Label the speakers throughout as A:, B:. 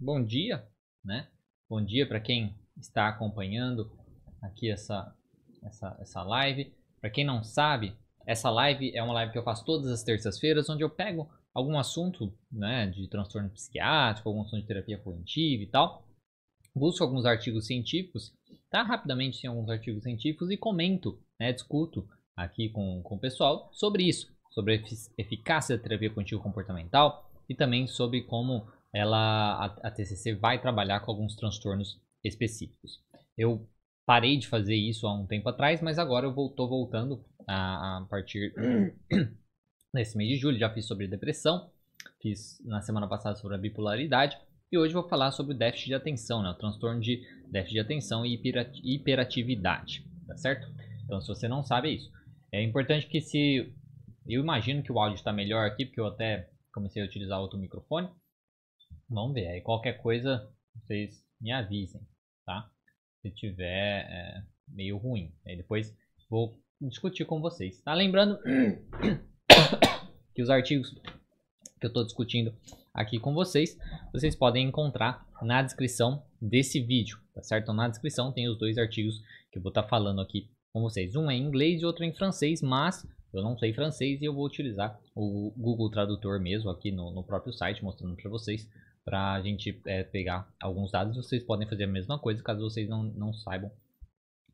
A: bom dia, né? Bom dia para quem está acompanhando aqui essa, essa, essa live. Para quem não sabe, essa live é uma live que eu faço todas as terças-feiras, onde eu pego algum assunto né, de transtorno psiquiátrico, algum assunto de terapia cognitiva e tal. Busco alguns artigos científicos, tá? Rapidamente em alguns artigos científicos e comento, né, discuto aqui com, com o pessoal sobre isso, sobre a eficácia da terapia cognitivo comportamental e também sobre como ela a, a TCC vai trabalhar com alguns transtornos específicos. Eu parei de fazer isso há um tempo atrás, mas agora eu estou voltando a, a partir desse mês de julho. Já fiz sobre depressão, fiz na semana passada sobre a bipolaridade e hoje vou falar sobre o déficit de atenção, né? o transtorno de déficit de atenção e hiperatividade, tá certo? Então, se você não sabe, é isso. É importante que se... Eu imagino que o áudio está melhor aqui, porque eu até comecei a utilizar outro microfone. Vamos ver, aí qualquer coisa vocês me avisem, tá? Se tiver é, meio ruim. Aí depois vou discutir com vocês. Tá lembrando que os artigos que eu estou discutindo aqui com vocês, vocês podem encontrar na descrição desse vídeo, tá certo? Então, na descrição tem os dois artigos que eu vou estar tá falando aqui com vocês. Um é em inglês e outro em francês, mas eu não sei francês e eu vou utilizar o Google Tradutor mesmo aqui no, no próprio site, mostrando para vocês, para a gente é, pegar alguns dados. Vocês podem fazer a mesma coisa caso vocês não, não saibam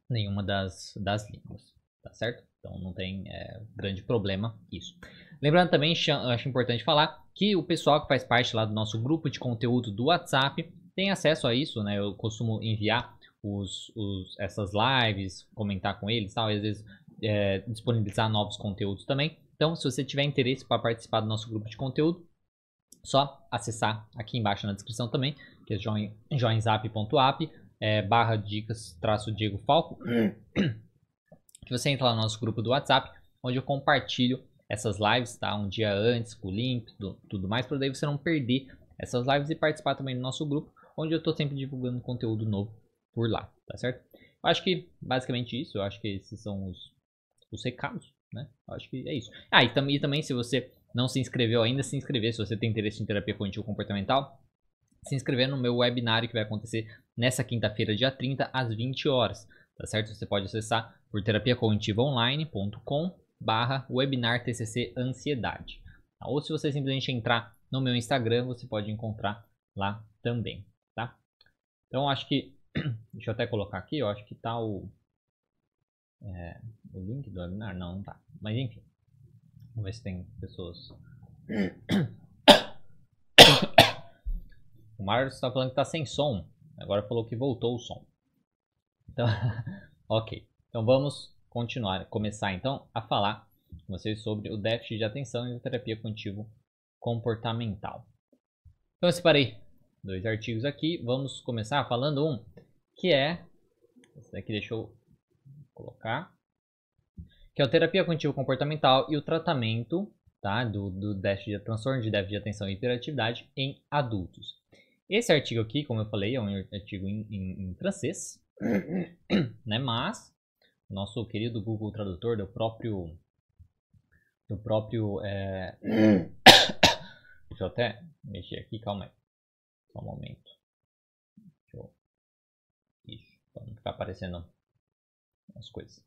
A: nenhuma das, das línguas tá certo? Então não tem é, grande problema isso. Lembrando também, acho importante falar que o pessoal que faz parte lá do nosso grupo de conteúdo do WhatsApp tem acesso a isso, né? Eu costumo enviar os, os essas lives, comentar com eles, tal, e às vezes é, disponibilizar novos conteúdos também. Então, se você tiver interesse para participar do nosso grupo de conteúdo, só acessar aqui embaixo na descrição também, que é joinzap.app, é, barra dicas traço Diego Falco. que você entra lá no nosso grupo do WhatsApp, onde eu compartilho essas lives, tá? Um dia antes, com o link, tudo, tudo mais, para daí você não perder essas lives e participar também do nosso grupo, onde eu estou sempre divulgando conteúdo novo por lá, tá certo? Eu acho que basicamente isso, eu acho que esses são os, os recados, né? Eu acho que é isso. Ah, e, tam e também se você não se inscreveu ainda, se inscrever, se você tem interesse em terapia cognitivo comportamental, se inscrever no meu webinário que vai acontecer nessa quinta-feira, dia 30, às 20 horas tá certo? Você pode acessar por terapiacognitivaonline.com barra webinar TCC Ansiedade. Tá? Ou se você simplesmente entrar no meu Instagram, você pode encontrar lá também, tá? Então, acho que, deixa eu até colocar aqui, eu acho que tá o, é, o link do webinar, não, não tá. Mas enfim, vamos ver se tem pessoas... O Marcos está falando que tá sem som, agora falou que voltou o som. Então, ok. Então vamos continuar, começar então a falar com vocês sobre o déficit de atenção e a terapia cognitivo comportamental. Então eu separei dois artigos aqui. Vamos começar falando um que é esse daqui deixa eu colocar que é a terapia cognitivo comportamental e o tratamento tá, do, do déficit de transtorno de déficit de atenção e hiperatividade em adultos. Esse artigo aqui, como eu falei, é um artigo em, em, em francês, né? Mas o nosso querido Google Tradutor do próprio do próprio é... deixa eu até mexer aqui, calma aí, só um momento. Deixa eu... Isso, para não ficar aparecendo as coisas.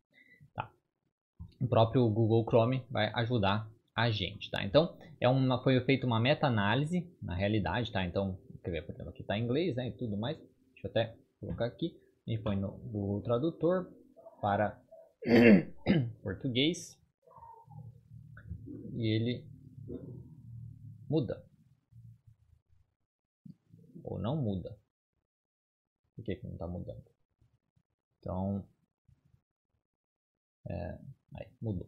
A: O próprio Google Chrome vai ajudar a gente, tá? Então, é uma, foi feita uma meta-análise na realidade, tá? Então, quer ver, por exemplo, aqui tá em inglês, né, e tudo mais. Deixa eu até colocar aqui e põe no Google Tradutor para português e ele muda ou não muda. Por que, que não está mudando? Então, é, aí, mudou.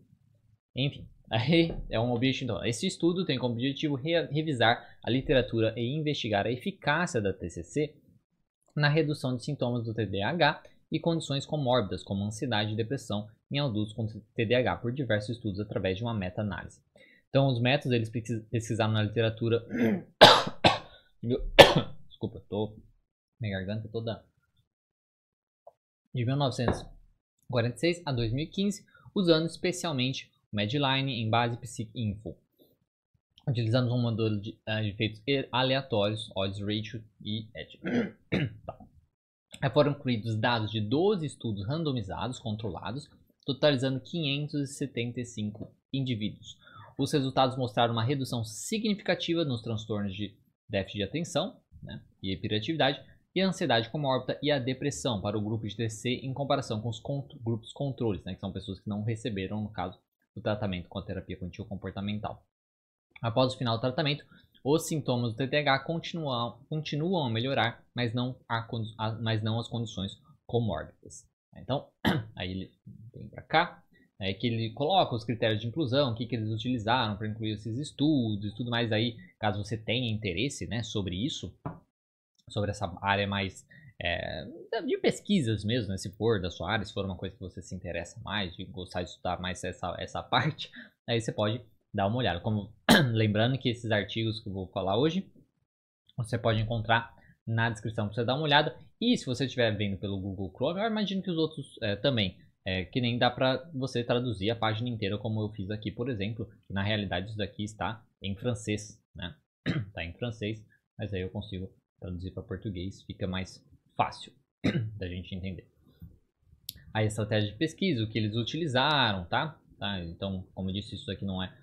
A: Enfim, aí é um objetivo. Então, esse estudo tem como objetivo re revisar a literatura e investigar a eficácia da TCC na redução de sintomas do TDAH e condições comórbidas, como ansiedade e depressão, em adultos com TDAH, por diversos estudos através de uma meta-análise. Então, os métodos eles pesquisaram na literatura. Desculpa, tô. Minha garganta toda. De 1946 a 2015, usando especialmente o Medline em base PsycInfo. Utilizamos um modelo de, uh, de efeitos aleatórios, odds ratio e edge. tá. Foram incluídos dados de 12 estudos randomizados, controlados, totalizando 575 indivíduos. Os resultados mostraram uma redução significativa nos transtornos de déficit de atenção né, e hiperatividade, e a ansiedade comórbida e a depressão para o grupo de TC em comparação com os grupos controles, né, que são pessoas que não receberam, no caso, o tratamento com a terapia cognitivo comportamental. Após o final do tratamento, os sintomas do TDAH continuam, continuam a melhorar, mas não, a, mas não as condições comórbidas. Então, aí ele vem para cá, é que ele coloca os critérios de inclusão, o que, que eles utilizaram para incluir esses estudos e tudo mais aí, caso você tenha interesse né, sobre isso, sobre essa área mais é, de pesquisas mesmo, né, se for da sua área, se for uma coisa que você se interessa mais, de gostar de estudar mais essa, essa parte, aí você pode dar uma olhada. Como lembrando que esses artigos que eu vou falar hoje, você pode encontrar na descrição para você dar uma olhada. E se você estiver vendo pelo Google Chrome, eu imagino que os outros é, também é, que nem dá para você traduzir a página inteira como eu fiz aqui, por exemplo. Na realidade isso daqui está em francês, né? Está em francês, mas aí eu consigo traduzir para português, fica mais fácil da gente entender. A estratégia de pesquisa, o que eles utilizaram, tá? tá? Então, como eu disse, isso aqui não é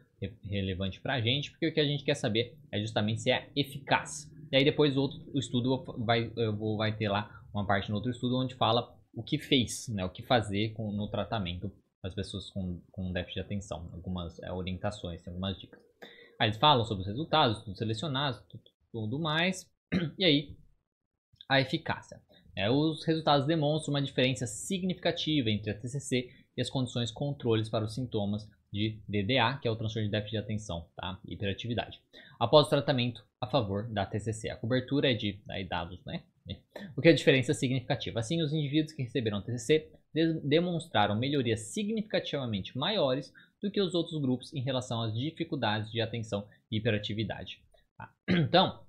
A: relevante para a gente, porque o que a gente quer saber é justamente se é eficaz. E aí depois o outro o estudo vai, eu vou, vai ter lá uma parte no outro estudo onde fala o que fez, né, o que fazer com, no tratamento das pessoas com, com déficit de atenção, algumas é, orientações, algumas dicas. Aí eles falam sobre os resultados, tudo selecionado, tudo, tudo mais, e aí a eficácia. É, os resultados demonstram uma diferença significativa entre a TCC e as condições controles para os sintomas de DDA, que é o transtorno de déficit de atenção, tá? Hiperatividade. Após o tratamento a favor da TCC, a cobertura é de aí, dados, né? O que é a diferença significativa. Assim, os indivíduos que receberam TCC demonstraram melhorias significativamente maiores do que os outros grupos em relação às dificuldades de atenção e hiperatividade. Tá? Então,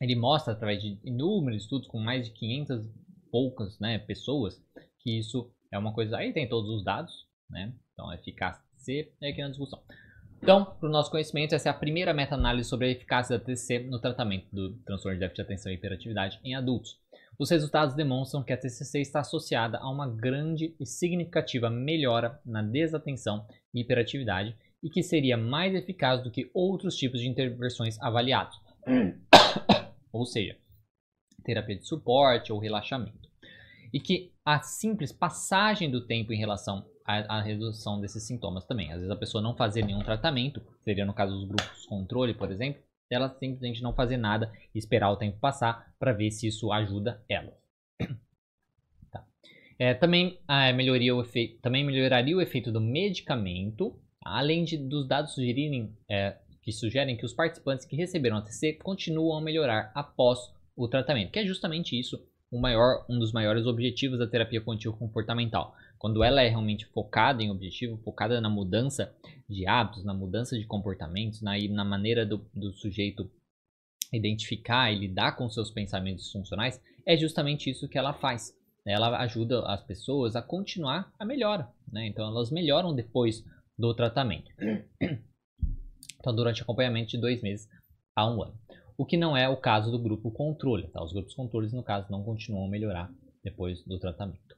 A: ele mostra através de inúmeros estudos com mais de 500 poucas né, pessoas que isso é uma coisa. Aí tem todos os dados, né? Então, eficácia é aqui na discussão. Então, para o nosso conhecimento, essa é a primeira meta-análise sobre a eficácia da TCC no tratamento do transtorno de déficit de atenção e hiperatividade em adultos. Os resultados demonstram que a TCC está associada a uma grande e significativa melhora na desatenção e hiperatividade e que seria mais eficaz do que outros tipos de intervenções avaliados. ou seja, terapia de suporte ou relaxamento. E que a simples passagem do tempo em relação a, a, redução desses sintomas também. Às vezes a pessoa não fazer nenhum tratamento, seria no caso dos grupos controle, por exemplo, ela simplesmente não fazer nada e esperar o tempo passar para ver se isso ajuda ela. Tá. É, também, a melhoria o efeito, também melhoraria o efeito do medicamento, além de, dos dados sugerirem, é, que sugerem que os participantes que receberam a TC continuam a melhorar após o tratamento, que é justamente isso maior, um dos maiores objetivos da terapia cognitivo comportamental quando ela é realmente focada em objetivo, focada na mudança de hábitos, na mudança de comportamentos, na, na maneira do, do sujeito identificar e lidar com seus pensamentos funcionais, é justamente isso que ela faz. Ela ajuda as pessoas a continuar a melhora, né? Então elas melhoram depois do tratamento. Então durante acompanhamento de dois meses a um ano. O que não é o caso do grupo controle, tá? Os grupos controles, no caso, não continuam a melhorar depois do tratamento.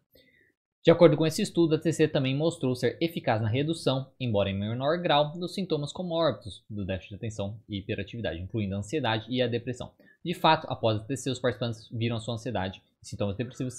A: De acordo com esse estudo, a TC também mostrou ser eficaz na redução, embora em menor grau, dos sintomas comórbidos do déficit de atenção e hiperatividade, incluindo a ansiedade e a depressão. De fato, após a TC, os participantes viram sua ansiedade e sintomas depressivos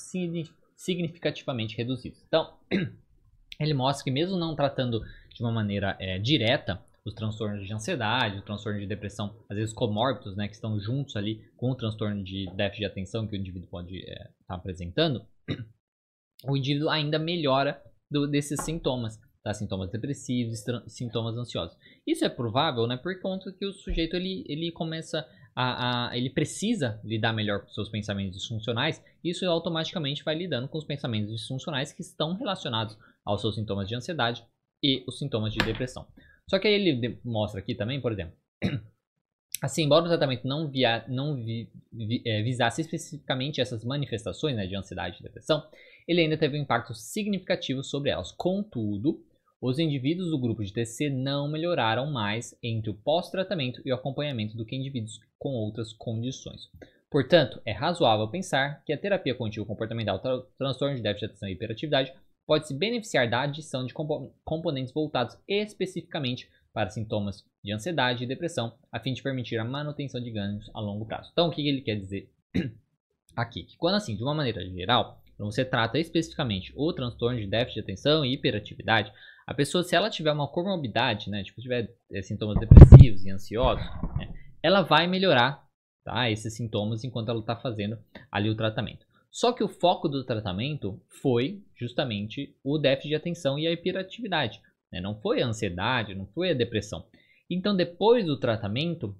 A: significativamente reduzidos. Então, ele mostra que mesmo não tratando de uma maneira é, direta os transtornos de ansiedade, o transtorno de depressão, às vezes comórbidos, né, que estão juntos ali com o transtorno de déficit de atenção que o indivíduo pode estar é, tá apresentando, o indivíduo ainda melhora do, desses sintomas, tá? sintomas depressivos, sintomas ansiosos. Isso é provável, né, por conta que o sujeito ele, ele começa a, a, ele precisa lidar melhor com seus pensamentos disfuncionais. Isso automaticamente vai lidando com os pensamentos disfuncionais que estão relacionados aos seus sintomas de ansiedade e os sintomas de depressão. Só que aí ele mostra aqui também, por exemplo, assim, embora o tratamento não, via, não vi, vi, é, visasse especificamente essas manifestações né, de ansiedade e depressão, ele ainda teve um impacto significativo sobre elas. Contudo, os indivíduos do grupo de TCC não melhoraram mais entre o pós-tratamento e o acompanhamento do que indivíduos com outras condições. Portanto, é razoável pensar que a terapia contínua comportamental tra transtorno de déficit de atenção e hiperatividade pode se beneficiar da adição de compo componentes voltados especificamente para sintomas de ansiedade e depressão, a fim de permitir a manutenção de ganhos a longo prazo. Então, o que ele quer dizer aqui? Que quando assim, de uma maneira geral, você trata especificamente o transtorno de déficit de atenção e hiperatividade, a pessoa, se ela tiver uma comorbidade, né, tipo, tiver é, sintomas depressivos e ansiosos, né, ela vai melhorar tá, esses sintomas enquanto ela está fazendo ali o tratamento. Só que o foco do tratamento foi justamente o déficit de atenção e a hiperatividade. Né? Não foi a ansiedade, não foi a depressão. Então, depois do tratamento,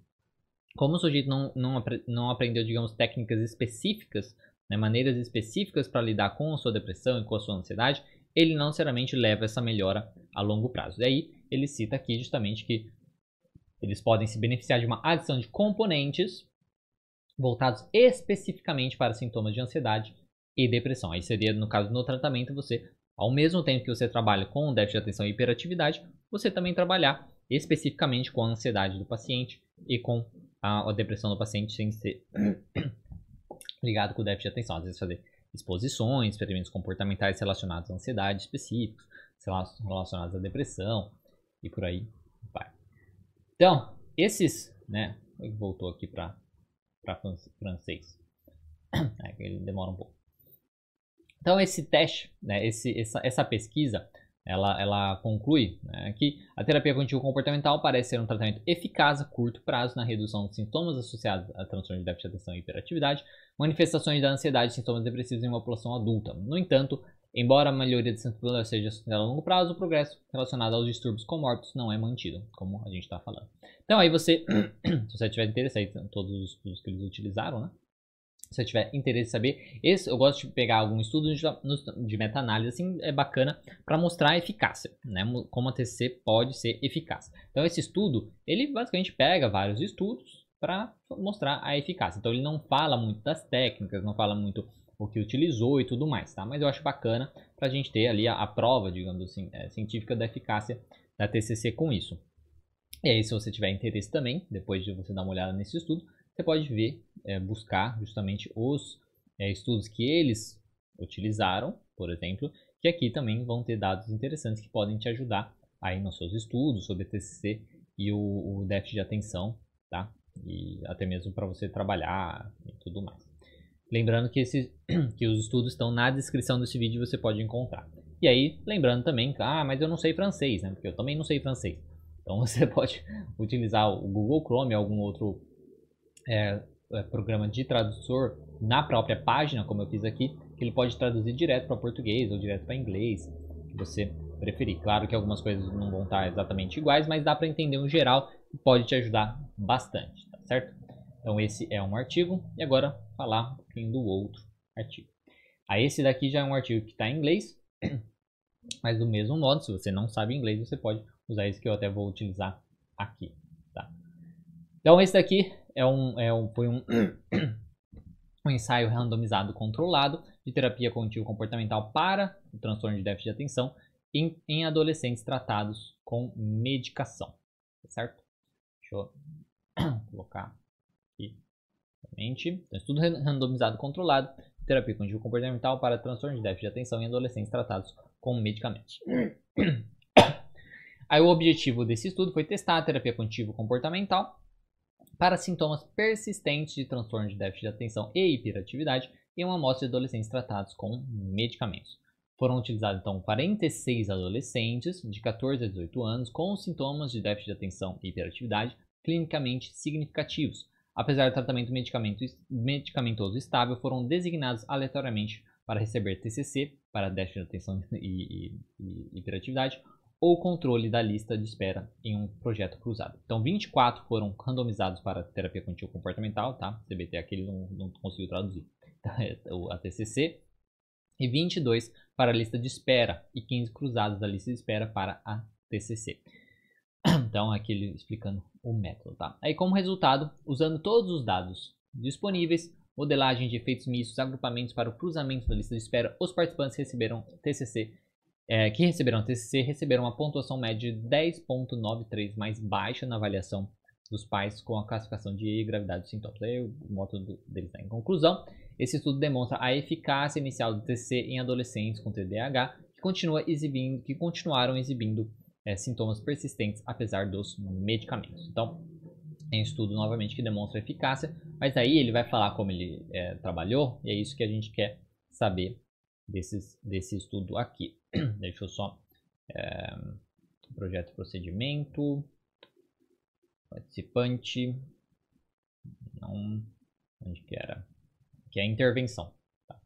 A: como o sujeito não, não, não aprendeu, digamos, técnicas específicas, né, maneiras específicas para lidar com a sua depressão e com a sua ansiedade, ele não necessariamente leva essa melhora a longo prazo. Daí, ele cita aqui justamente que eles podem se beneficiar de uma adição de componentes voltados especificamente para sintomas de ansiedade e depressão. Aí seria, no caso, no tratamento, você, ao mesmo tempo que você trabalha com déficit de atenção e hiperatividade, você também trabalhar especificamente com a ansiedade do paciente e com a, a depressão do paciente sem ser ligado com o déficit de atenção. Às vezes fazer exposições, experimentos comportamentais relacionados à ansiedade específicos, relacionados à depressão e por aí vai. Então, esses, né, voltou aqui para francês. É, ele demora um pouco. Então esse teste, né, esse, essa, essa pesquisa, ela, ela conclui né, que a terapia cognitivo comportamental parece ser um tratamento eficaz a curto prazo na redução dos sintomas associados a transtorno de déficit de atenção e hiperatividade, manifestações da ansiedade e sintomas depressivos em uma população adulta. No entanto, embora a melhoria de sintomas seja a longo prazo, o progresso relacionado aos distúrbios comórbidos não é mantido, como a gente está falando. Então aí você, se você tiver interesse aí, todos os estudos que eles utilizaram, né? Se você tiver interesse em saber, esse, eu gosto de pegar algum estudo de, de meta-análise, assim, é bacana para mostrar a eficácia, né? Como a TCC pode ser eficaz. Então, esse estudo, ele basicamente pega vários estudos para mostrar a eficácia. Então, ele não fala muito das técnicas, não fala muito o que utilizou e tudo mais, tá? Mas eu acho bacana para a gente ter ali a, a prova, digamos assim, é, científica da eficácia da TCC com isso. E aí, se você tiver interesse também, depois de você dar uma olhada nesse estudo, você pode ver, é, buscar justamente os é, estudos que eles utilizaram, por exemplo, que aqui também vão ter dados interessantes que podem te ajudar aí nos seus estudos sobre TCC e o, o déficit de atenção, tá? E até mesmo para você trabalhar e tudo mais. Lembrando que, esse, que os estudos estão na descrição desse vídeo você pode encontrar. E aí, lembrando também, ah, mas eu não sei francês, né? Porque eu também não sei francês. Então você pode utilizar o Google Chrome algum outro é, é, programa de tradutor na própria página, como eu fiz aqui, que ele pode traduzir direto para português ou direto para inglês, que você preferir. Claro que algumas coisas não vão estar exatamente iguais, mas dá para entender um geral e pode te ajudar bastante, tá certo? Então esse é um artigo e agora falar um pouquinho do outro artigo. Aí esse daqui já é um artigo que está em inglês, mas do mesmo modo, se você não sabe inglês, você pode usar esse que eu até vou utilizar aqui, tá? Então esse daqui é um, é um, foi um, um ensaio randomizado controlado de terapia cognitivo comportamental para o transtorno de déficit de atenção em, em adolescentes tratados com medicação, tá certo? Deixa eu colocar aqui somente. Então, estudo randomizado controlado terapia cognitivo comportamental para transtorno de déficit de atenção em adolescentes tratados com medicamentos. Aí o objetivo desse estudo foi testar a terapia cognitivo comportamental para sintomas persistentes de transtorno de déficit de atenção e hiperatividade em uma amostra de adolescentes tratados com medicamentos. Foram utilizados então 46 adolescentes de 14 a 18 anos com sintomas de déficit de atenção e hiperatividade clinicamente significativos. Apesar do tratamento medicamentoso estável, foram designados aleatoriamente para receber TCC para déficit de atenção e, e, e hiperatividade ou controle da lista de espera em um projeto cruzado. Então, 24 foram randomizados para terapia contínua comportamental, tá? CBT aquele não, não conseguiu traduzir. A TCC. E 22 para a lista de espera e 15 cruzados da lista de espera para a TCC. Então, aqui ele explicando o método, tá? Aí, como resultado, usando todos os dados disponíveis, modelagem de efeitos mistos, agrupamentos para o cruzamento da lista de espera, os participantes receberam TCC é, que receberam TCC receberam uma pontuação média de 10.93 mais baixa na avaliação dos pais com a classificação de gravidade dos sintomas. Aí o método deles está em conclusão. Esse estudo demonstra a eficácia inicial do TCC em adolescentes com TDAH que, continua exibindo, que continuaram exibindo é, sintomas persistentes apesar dos medicamentos. Então, é um estudo novamente que demonstra eficácia, mas aí ele vai falar como ele é, trabalhou e é isso que a gente quer saber desses, desse estudo aqui. Deixa eu só. É, projeto procedimento. Participante. Não. Onde que era? Que é a intervenção. Tá?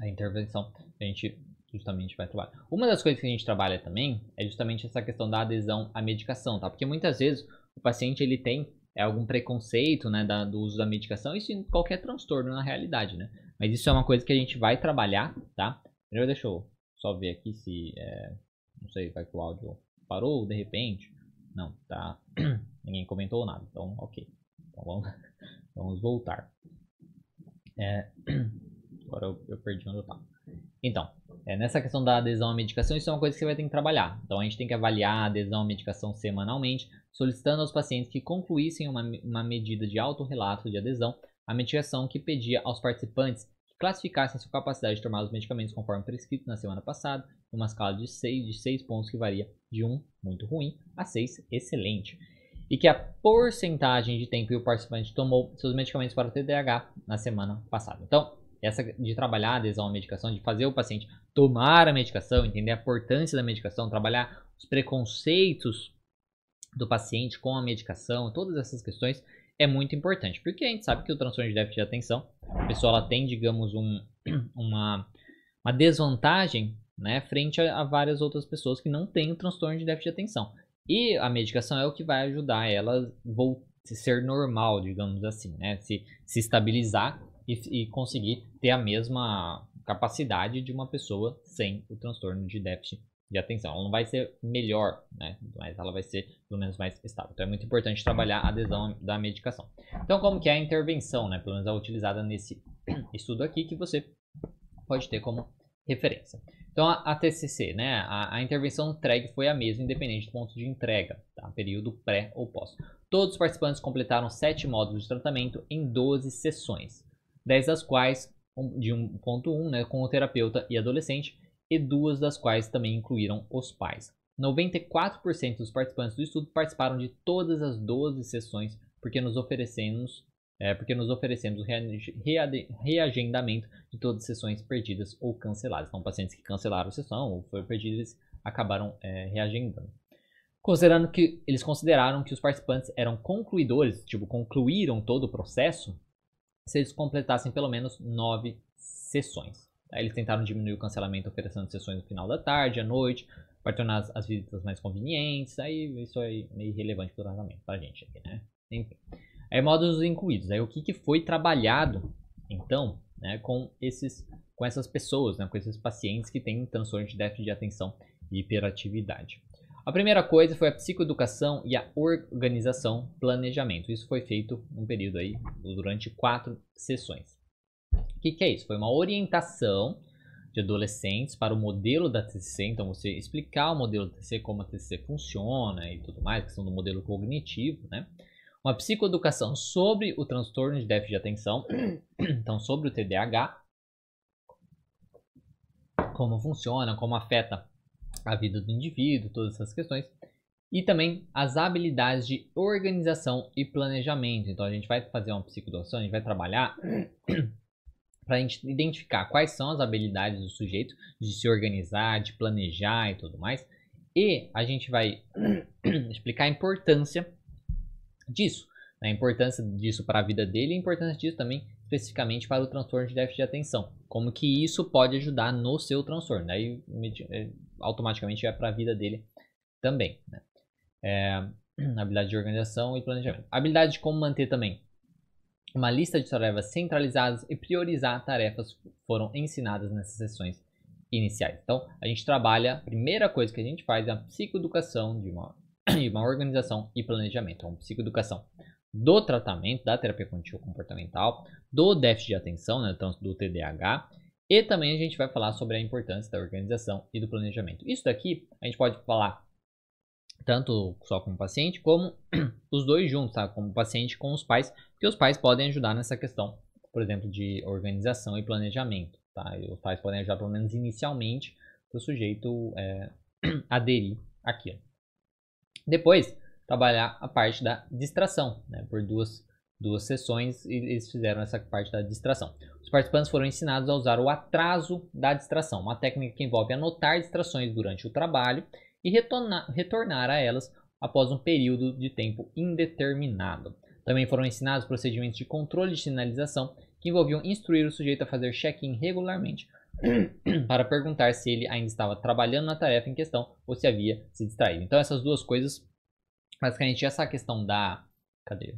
A: A intervenção a gente justamente vai trabalhar. Uma das coisas que a gente trabalha também é justamente essa questão da adesão à medicação, tá? Porque muitas vezes o paciente ele tem é, algum preconceito, né, da, do uso da medicação, isso em qualquer transtorno na realidade, né? Mas isso é uma coisa que a gente vai trabalhar, tá? Primeiro deixa eu só ver aqui se, é, não sei, vai que o áudio parou de repente. Não, tá. Ninguém comentou nada, então ok. Então vamos, vamos voltar. É, agora eu, eu perdi onde eu tava. Então, é, nessa questão da adesão à medicação, isso é uma coisa que você vai ter que trabalhar. Então, a gente tem que avaliar a adesão à medicação semanalmente, solicitando aos pacientes que concluíssem uma, uma medida de autorrelato de adesão à medicação que pedia aos participantes que classificassem sua capacidade de tomar os medicamentos conforme prescrito na semana passada, numa escala de 6, de 6 pontos que varia de 1, muito ruim, a 6, excelente. E que a porcentagem de tempo que o participante tomou seus medicamentos para o TDAH na semana passada. Então, essa de trabalhar a adesão à medicação, de fazer o paciente tomar a medicação, entender a importância da medicação, trabalhar os preconceitos do paciente com a medicação, todas essas questões é muito importante, porque a gente sabe que o transtorno de déficit de atenção, a pessoa ela tem, digamos, um, uma, uma desvantagem né, frente a, a, várias outras pessoas que não têm o transtorno de déficit de atenção. E a medicação é o que vai ajudar ela a ser normal, digamos assim, né, se, se estabilizar e, e conseguir ter a mesma capacidade de uma pessoa sem o transtorno de déficit de atenção. Ela não vai ser melhor, né? Mas ela vai ser pelo menos mais estável. Então é muito importante trabalhar a adesão da medicação. Então como que é a intervenção, né? Pelo menos é utilizada nesse estudo aqui que você pode ter como referência. Então a, a TCC, né? A, a, intervenção TREG foi a mesma, independente do ponto de entrega, tá? Período pré ou pós. Todos os participantes completaram sete módulos de tratamento em 12 sessões. 10 das quais de 1.1 né, com o terapeuta e adolescente, e duas das quais também incluíram os pais. 94% dos participantes do estudo participaram de todas as 12 sessões porque nos oferecemos, é, porque nos oferecemos reagendamento de todas as sessões perdidas ou canceladas. Então, pacientes que cancelaram a sessão ou foram perdidas acabaram é, reagendando. Considerando que eles consideraram que os participantes eram concluidores, tipo, concluíram todo o processo, se eles completassem pelo menos nove sessões. Aí eles tentaram diminuir o cancelamento oferecendo sessões no final da tarde, à noite, para tornar as, as visitas mais convenientes. Aí isso é meio irrelevante para o tratamento para a gente aqui, né? Enfim. Aí módulos incluídos. Aí o que, que foi trabalhado, então, né, com, esses, com essas pessoas, né, com esses pacientes que têm transtorno de déficit de atenção e hiperatividade. A primeira coisa foi a psicoeducação e a organização, planejamento. Isso foi feito num período aí, durante quatro sessões. O que, que é isso? Foi uma orientação de adolescentes para o modelo da TCC, então você explicar o modelo da TCC, como a TCC funciona e tudo mais, questão do modelo cognitivo, né? Uma psicoeducação sobre o transtorno de déficit de atenção, então sobre o TDAH, como funciona, como afeta a vida do indivíduo, todas essas questões. E também as habilidades de organização e planejamento. Então a gente vai fazer uma psicodoção, a gente vai trabalhar para a gente identificar quais são as habilidades do sujeito de se organizar, de planejar e tudo mais. E a gente vai explicar a importância disso, né? a importância disso para a vida dele e a importância disso também especificamente para o transtorno de déficit de atenção. Como que isso pode ajudar no seu transtorno. Aí é, automaticamente vai para a vida dele também. Né? É, habilidade de organização e planejamento. Habilidade de como manter também uma lista de tarefas centralizadas e priorizar tarefas foram ensinadas nessas sessões iniciais. Então, a gente trabalha, a primeira coisa que a gente faz é a psicoeducação de uma, de uma organização e planejamento. Então, psicoeducação do tratamento, da terapia cognitivo comportamental, do déficit de atenção, né, então, do TDAH, E também a gente vai falar sobre a importância da organização e do planejamento. Isso daqui a gente pode falar tanto só com o paciente, como os dois juntos, tá? Como o paciente com os pais, porque os pais podem ajudar nessa questão, por exemplo, de organização e planejamento, tá? E os pais podem ajudar, pelo menos inicialmente, para o sujeito é, aderir aqui. Depois, trabalhar a parte da distração, né? Por duas, duas sessões, eles fizeram essa parte da distração. Os participantes foram ensinados a usar o atraso da distração, uma técnica que envolve anotar distrações durante o trabalho e retornar, retornar a elas após um período de tempo indeterminado. Também foram ensinados procedimentos de controle de sinalização que envolviam instruir o sujeito a fazer check-in regularmente para perguntar se ele ainda estava trabalhando na tarefa em questão ou se havia se distraído. Então essas duas coisas, basicamente essa questão da, cadê?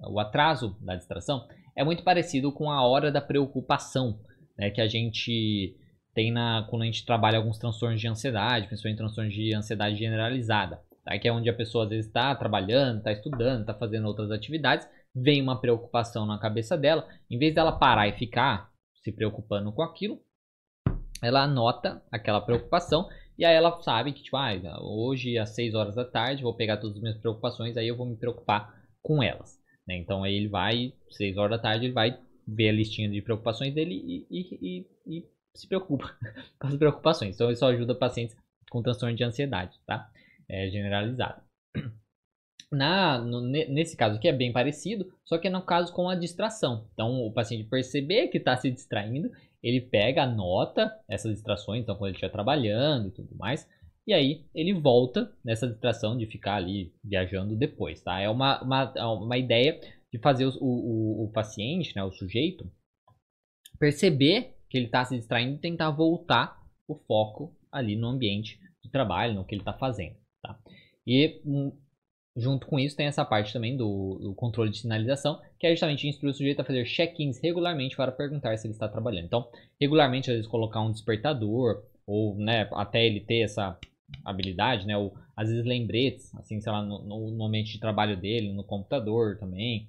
A: O atraso da distração é muito parecido com a hora da preocupação, né, que a gente tem na, quando a gente trabalha alguns transtornos de ansiedade, principalmente transtornos de ansiedade generalizada, tá? que é onde a pessoa às vezes está trabalhando, está estudando, está fazendo outras atividades, vem uma preocupação na cabeça dela, em vez dela parar e ficar se preocupando com aquilo, ela anota aquela preocupação e aí ela sabe que, tipo, ah, hoje às 6 horas da tarde vou pegar todas as minhas preocupações, aí eu vou me preocupar com elas. Né? Então aí ele vai, 6 horas da tarde, ele vai ver a listinha de preocupações dele e, e, e, e se preocupa com as preocupações. Então, isso ajuda pacientes com transtorno de ansiedade, tá? É generalizado. Na, no, nesse caso aqui é bem parecido, só que é no caso com a distração. Então, o paciente perceber que está se distraindo, ele pega, anota essas distrações, então quando ele estiver trabalhando e tudo mais, e aí ele volta nessa distração de ficar ali viajando depois, tá? É uma, uma, uma ideia de fazer o, o, o paciente, né, o sujeito, perceber que ele está se distraindo e tentar voltar o foco ali no ambiente de trabalho, no que ele está fazendo. Tá? E um, junto com isso tem essa parte também do, do, controle de sinalização, que é justamente instruir o sujeito a fazer check-ins regularmente para perguntar se ele está trabalhando. Então, regularmente, às vezes, colocar um despertador, ou né, até ele ter essa habilidade, né, ou às vezes lembretes, assim, sei lá, no, no ambiente de trabalho dele, no computador também,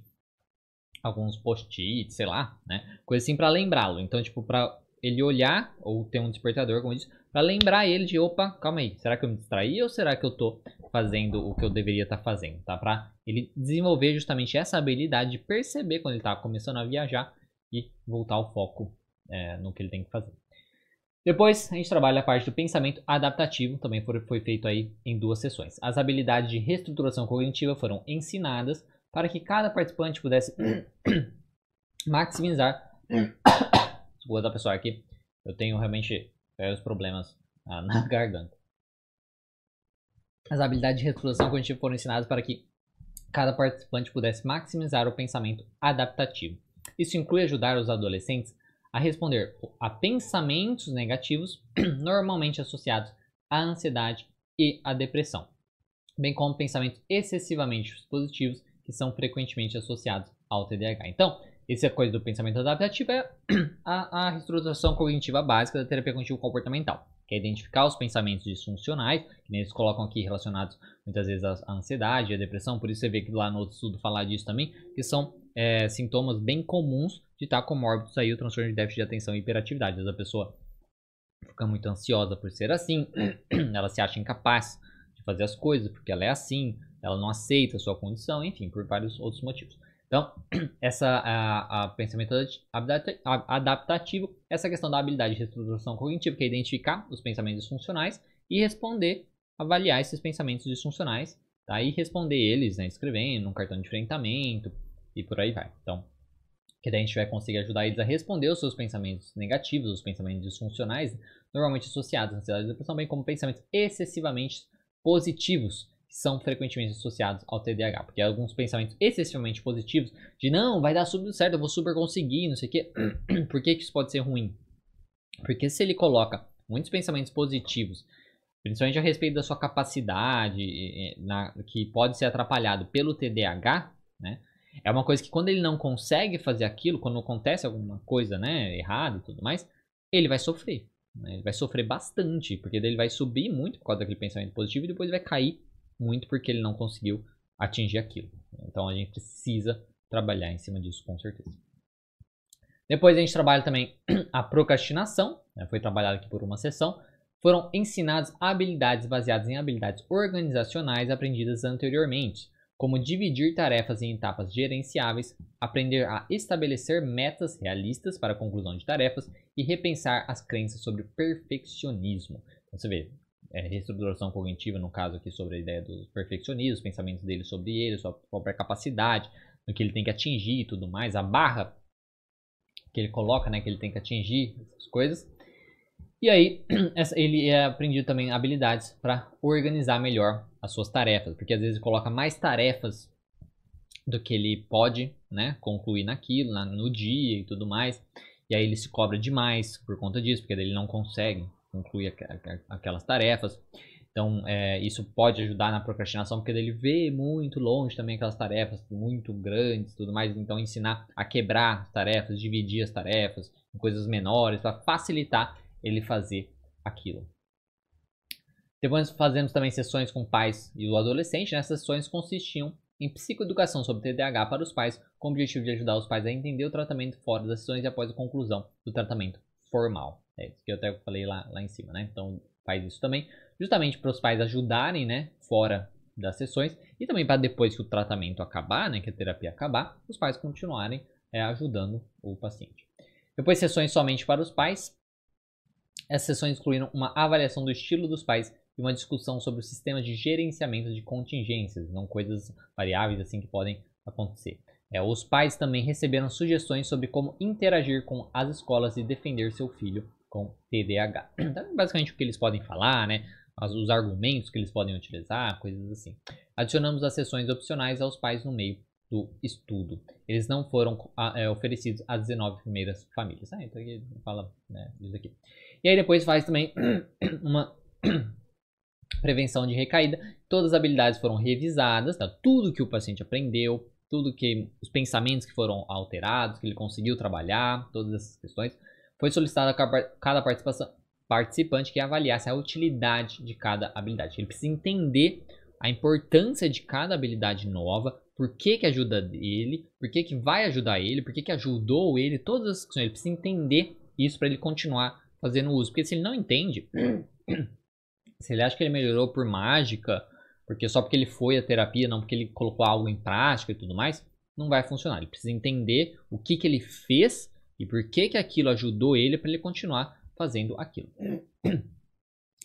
A: alguns post-its, sei lá, né? Coisa assim para lembrá-lo. Então, tipo, para ele olhar ou ter um despertador, como eu disse, para lembrar ele de, opa, calma aí, será que eu me distraí ou será que eu tô fazendo o que eu deveria estar tá fazendo, tá? Para ele desenvolver justamente essa habilidade de perceber quando ele está começando a viajar e voltar o foco é, no que ele tem que fazer. Depois, a gente trabalha a parte do pensamento adaptativo, também foi, foi feito aí em duas sessões. As habilidades de reestruturação cognitiva foram ensinadas para que cada participante pudesse maximizar. Desculpa da pessoa aqui, eu tenho realmente vários problemas ah, na garganta. As habilidades de reestruturação cognitiva foram ensinadas para que cada participante pudesse maximizar o pensamento adaptativo. Isso inclui ajudar os adolescentes a responder a pensamentos negativos normalmente associados à ansiedade e à depressão, bem como pensamentos excessivamente positivos que são frequentemente associados ao TDAH. Então, essa coisa do pensamento adaptativo é a, a reestruturação cognitiva básica da terapia cognitivo-comportamental, que é identificar os pensamentos disfuncionais, que eles colocam aqui relacionados muitas vezes à ansiedade, à depressão, por isso você vê que lá no outro estudo falar disso também, que são é, sintomas bem comuns de estar comórbidos aí o transtorno de déficit de atenção e hiperatividade. Às vezes a pessoa fica muito ansiosa por ser assim, ela se acha incapaz de fazer as coisas porque ela é assim, ela não aceita a sua condição, enfim, por vários outros motivos. Então, essa a, a pensamento adaptativo, essa questão da habilidade de reestruturação cognitiva, que é identificar os pensamentos disfuncionais e responder, avaliar esses pensamentos disfuncionais, tá? E responder eles, né, escrevendo um cartão de enfrentamento e por aí vai. Então, que daí a gente vai conseguir ajudar eles a responder os seus pensamentos negativos, os pensamentos disfuncionais, normalmente associados à ansiedade e depressão, bem como pensamentos excessivamente positivos, que são frequentemente associados ao TDAH, porque alguns pensamentos excessivamente positivos, de não, vai dar super certo, eu vou super conseguir, não sei o quê. Por que, que isso pode ser ruim? Porque se ele coloca muitos pensamentos positivos, principalmente a respeito da sua capacidade, na, que pode ser atrapalhado pelo TDAH, né? É uma coisa que quando ele não consegue fazer aquilo, quando acontece alguma coisa, né, errada e tudo mais, ele vai sofrer. Né? Ele vai sofrer bastante, porque ele vai subir muito por causa daquele pensamento positivo e depois vai cair muito porque ele não conseguiu atingir aquilo. Então a gente precisa trabalhar em cima disso com certeza. Depois a gente trabalha também a procrastinação, né, foi trabalhado aqui por uma sessão. Foram ensinadas habilidades baseadas em habilidades organizacionais aprendidas anteriormente, como dividir tarefas em etapas gerenciáveis, aprender a estabelecer metas realistas para a conclusão de tarefas e repensar as crenças sobre perfeccionismo. Então, você vê, é, reestruturação cognitiva, no caso aqui, sobre a ideia dos perfeccionismos, pensamentos dele sobre ele, sua própria capacidade, no que ele tem que atingir e tudo mais, a barra que ele coloca, né, que ele tem que atingir, essas coisas. E aí, ele é aprendido também habilidades para organizar melhor as suas tarefas, porque às vezes ele coloca mais tarefas do que ele pode, né, concluir naquilo, no dia e tudo mais. E aí ele se cobra demais por conta disso, porque ele não consegue concluir aquelas tarefas. Então, é, isso pode ajudar na procrastinação, porque ele vê muito longe também aquelas tarefas muito grandes tudo mais. Então, ensinar a quebrar as tarefas, dividir as tarefas em coisas menores, para facilitar ele fazer aquilo. Depois fazemos também sessões com pais e o adolescente. Nessas né? sessões consistiam em psicoeducação sobre TDAH para os pais, com o objetivo de ajudar os pais a entender o tratamento fora das sessões e após a conclusão do tratamento formal. É isso que eu até falei lá, lá em cima, né? Então faz isso também, justamente para os pais ajudarem, né, fora das sessões e também para depois que o tratamento acabar, né, que a terapia acabar, os pais continuarem é, ajudando o paciente. Depois sessões somente para os pais. Essas sessões incluíram uma avaliação do estilo dos pais e uma discussão sobre o sistema de gerenciamento de contingências, não coisas variáveis assim que podem acontecer. É, os pais também receberam sugestões sobre como interagir com as escolas e defender seu filho com TDAH. Então, basicamente o que eles podem falar, né? Os argumentos que eles podem utilizar, coisas assim. Adicionamos as sessões opcionais aos pais no meio do estudo. Eles não foram é, oferecidos às 19 primeiras famílias. Ah, então aqui fala né, aqui. E aí depois faz também uma prevenção de recaída. Todas as habilidades foram revisadas, tá? tudo que o paciente aprendeu, tudo que os pensamentos que foram alterados, que ele conseguiu trabalhar, todas essas questões foi solicitado a cada participante que avaliasse a utilidade de cada habilidade. Ele precisa entender a importância de cada habilidade nova, por que, que ajuda ele, por que, que vai ajudar ele, por que, que ajudou ele, todas as questões. Ele precisa entender isso para ele continuar fazendo uso. Porque se ele não entende, se ele acha que ele melhorou por mágica, porque só porque ele foi à terapia, não porque ele colocou algo em prática e tudo mais, não vai funcionar. Ele precisa entender o que, que ele fez e por que, que aquilo ajudou ele para ele continuar fazendo aquilo.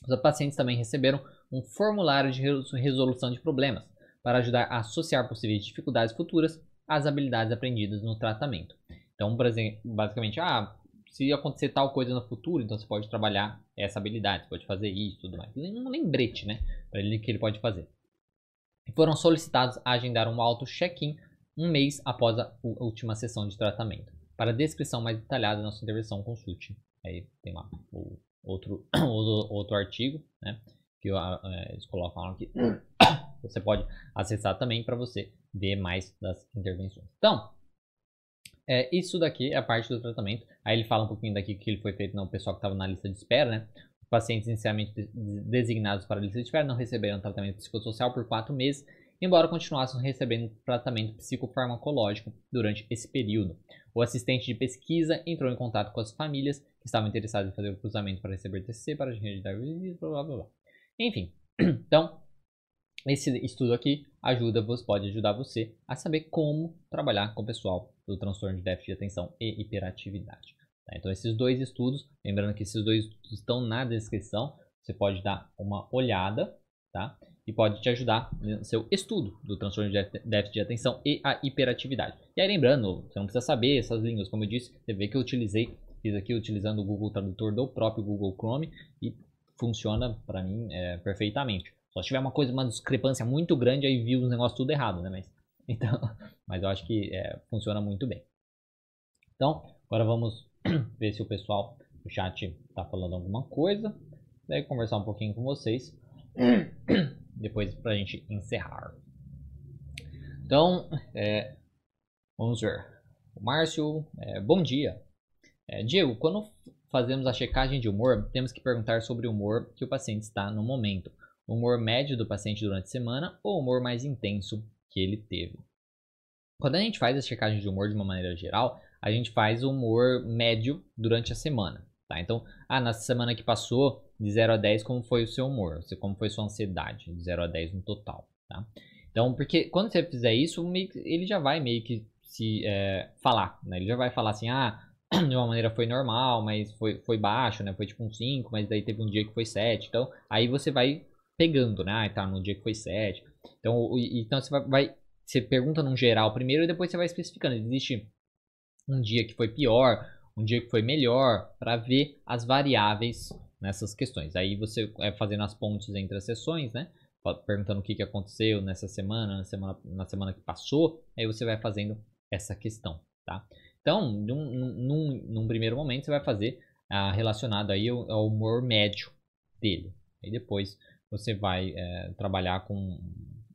A: Os pacientes também receberam um formulário de resolução de problemas para ajudar a associar possíveis dificuldades futuras às habilidades aprendidas no tratamento. Então, basicamente, ah, se acontecer tal coisa no futuro, então você pode trabalhar essa habilidade, você pode fazer isso, tudo mais. Um lembrete, né, para ele que ele pode fazer. E foram solicitados a agendar um auto check-in um mês após a última sessão de tratamento. Para descrição mais detalhada da nossa intervenção, consulte. Aí tem lá o outro, outro artigo, né? Que é, eles colocam aqui. Você pode acessar também para você ver mais das intervenções. Então, é, isso daqui é a parte do tratamento. Aí ele fala um pouquinho daqui que ele foi feito no pessoal que estava na lista de espera, né? Pacientes inicialmente designados para a lista de espera não receberam tratamento psicossocial por quatro meses, embora continuassem recebendo tratamento psicofarmacológico durante esse período. O assistente de pesquisa entrou em contato com as famílias que estavam interessadas em fazer o cruzamento para receber TCC, para reeditar blá blá blá. Enfim, então, esse estudo aqui ajuda, pode ajudar você a saber como trabalhar com o pessoal do transtorno de déficit de atenção e hiperatividade. Tá? Então, esses dois estudos, lembrando que esses dois estão na descrição, você pode dar uma olhada, tá? E pode te ajudar no seu estudo do transtorno de déficit de atenção e a hiperatividade. E aí lembrando, você não precisa saber essas línguas, como eu disse, você vê que eu utilizei, fiz aqui utilizando o Google Tradutor do próprio Google Chrome e funciona para mim é, perfeitamente. Só se tiver uma coisa, uma discrepância muito grande, aí viu os negócios tudo errado, né? Mas, então, mas eu acho que é, funciona muito bem. Então, agora vamos ver se o pessoal do chat está falando alguma coisa. Daí conversar um pouquinho com vocês. depois para a gente encerrar. Então, é, vamos ver. O Márcio, é, bom dia. É, Diego, quando fazemos a checagem de humor, temos que perguntar sobre o humor que o paciente está no momento. O humor médio do paciente durante a semana ou o humor mais intenso que ele teve. Quando a gente faz a checagem de humor de uma maneira geral, a gente faz o humor médio durante a semana, tá? Então, ah, na semana que passou, de 0 a 10, como foi o seu humor? Como foi sua ansiedade? De 0 a 10 no total, tá? Então, porque quando você fizer isso, ele já vai meio que se é, falar, né? Ele já vai falar assim, ah, de uma maneira foi normal, mas foi, foi baixo, né? Foi tipo um 5, mas daí teve um dia que foi 7. Então, aí você vai pegando, né? Ah, tá, no dia que foi 7. Então, então você vai, vai, Você pergunta num geral primeiro e depois você vai especificando. Existe um dia que foi pior, um dia que foi melhor, para ver as variáveis nessas questões. Aí você é fazendo as pontes entre as sessões, né? Perguntando o que, que aconteceu nessa semana, na semana, na semana que passou. Aí você vai fazendo essa questão, tá? Então, num, num, num primeiro momento, você vai fazer ah, relacionado aí ao, ao, humor médio dele. Aí depois você vai é, trabalhar com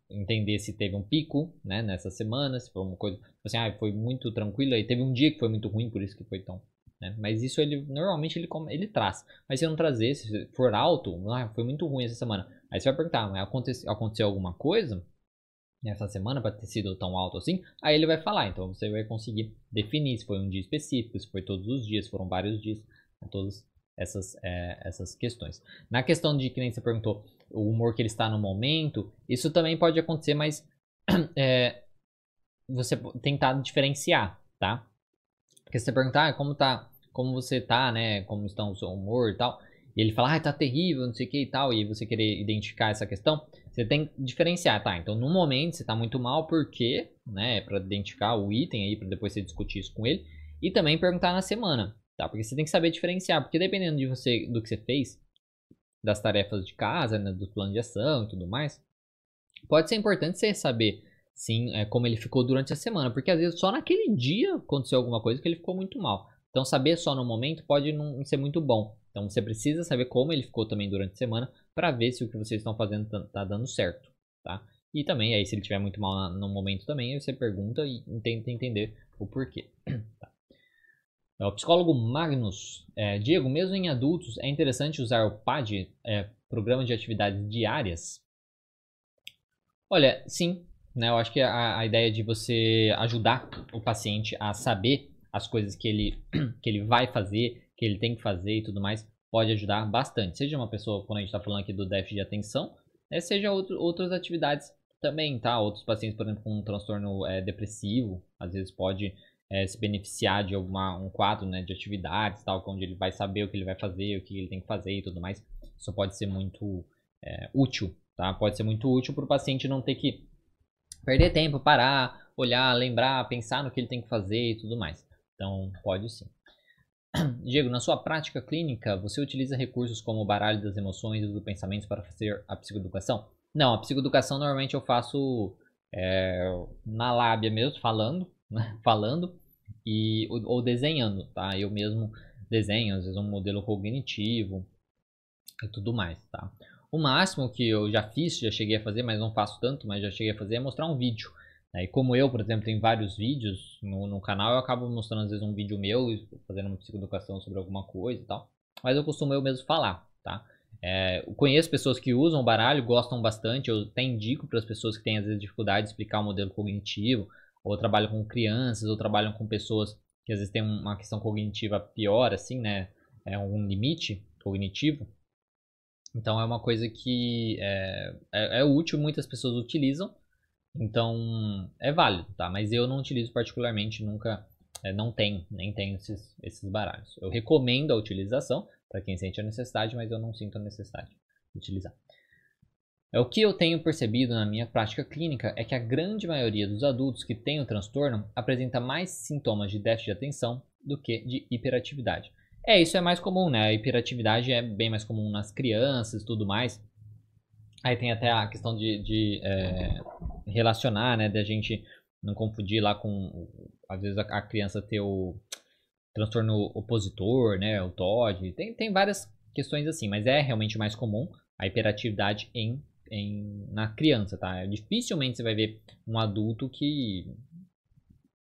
A: entender se teve um pico, né, nessa semana, se foi uma coisa, assim, ah, foi muito tranquilo, aí teve um dia que foi muito ruim, por isso que foi tão, né? Mas isso ele normalmente ele ele traz. Mas se não trazer, se for alto, ah, foi muito ruim essa semana. Aí você vai perguntar, mas aconteceu, aconteceu alguma coisa? nessa semana para ter sido tão alto assim, aí ele vai falar. Então você vai conseguir definir se foi um dia específico, se foi todos os dias, foram vários dias, né, todas essas, é, essas questões. Na questão de que nem você perguntou, o humor que ele está no momento, isso também pode acontecer, mas é, você tentar diferenciar, tá? Porque você perguntar ah, como tá, como você tá, né, como está o seu humor e tal, e ele fala, ah, tá terrível, não sei o que e tal, e você querer identificar essa questão, você tem que diferenciar, tá? Então, no momento, você tá muito mal, por quê? Né? Para identificar o item aí, para depois você discutir isso com ele. E também perguntar na semana, tá? Porque você tem que saber diferenciar, porque dependendo de você, do que você fez, das tarefas de casa, né, do plano de ação e tudo mais, pode ser importante você saber, sim, é, como ele ficou durante a semana, porque às vezes só naquele dia aconteceu alguma coisa que ele ficou muito mal. Então, saber só no momento pode não ser muito bom. Então, você precisa saber como ele ficou também durante a semana para ver se o que vocês estão fazendo tá, tá, dando certo, tá? E também, aí, se ele estiver muito mal no momento também, você pergunta e tenta entender o porquê. Tá. É, o psicólogo Magnus, é, Diego, mesmo em adultos, é interessante usar o PAD, é, Programa de Atividades Diárias? Olha, sim, né? Eu acho que a, a ideia de você ajudar o paciente a saber as coisas que ele, que ele vai fazer, que ele tem que fazer e tudo mais, pode ajudar bastante. Seja uma pessoa, quando a gente está falando aqui do déficit de atenção, né, seja outro, outras atividades também, tá? Outros pacientes, por exemplo, com um transtorno é, depressivo, às vezes pode é, se beneficiar de alguma, um quadro né, de atividades, tal, onde ele vai saber o que ele vai fazer, o que ele tem que fazer e tudo mais. Isso pode ser muito é, útil, tá? Pode ser muito útil para o paciente não ter que perder tempo, parar, olhar, lembrar, pensar no que ele tem que fazer e tudo mais. Então, pode sim. Diego, na sua prática clínica, você utiliza recursos como o baralho das emoções e do pensamento para fazer a psicoeducação? Não, a psicoeducação normalmente eu faço é, na lábia mesmo, falando, né? falando e, ou, ou, desenhando, tá? Eu mesmo desenho, às vezes um modelo cognitivo e tudo mais, tá? O máximo que eu já fiz, já cheguei a fazer, mas não faço tanto, mas já cheguei a fazer é mostrar um vídeo. Né? E como eu, por exemplo, tenho vários vídeos no, no canal, eu acabo mostrando às vezes um vídeo meu, fazendo uma psicoeducação sobre alguma coisa e tal. Mas eu costumo eu mesmo falar, tá? É, conheço pessoas que usam baralho, gostam bastante. Eu até indico para as pessoas que têm às vezes dificuldade de explicar o modelo cognitivo, ou trabalham com crianças, ou trabalham com pessoas que às vezes têm uma questão cognitiva pior, assim, né? É um limite cognitivo. Então é uma coisa que é, é, é útil, muitas pessoas utilizam, então, é válido, tá? Mas eu não utilizo particularmente, nunca, é, não tenho, nem tenho esses, esses baralhos. Eu recomendo a utilização para quem sente a necessidade, mas eu não sinto a necessidade de utilizar. É, o que eu tenho percebido na minha prática clínica é que a grande maioria dos adultos que têm o transtorno apresenta mais sintomas de déficit de atenção do que de hiperatividade. É, isso é mais comum, né? A hiperatividade é bem mais comum nas crianças tudo mais. Aí tem até a questão de, de é, relacionar, né? Da gente não confundir lá com, às vezes, a, a, criança ter o transtorno opositor, né? O TOD. Tem, tem várias questões assim, mas é realmente mais comum a hiperatividade em, em, na criança, tá? Dificilmente você vai ver um adulto que,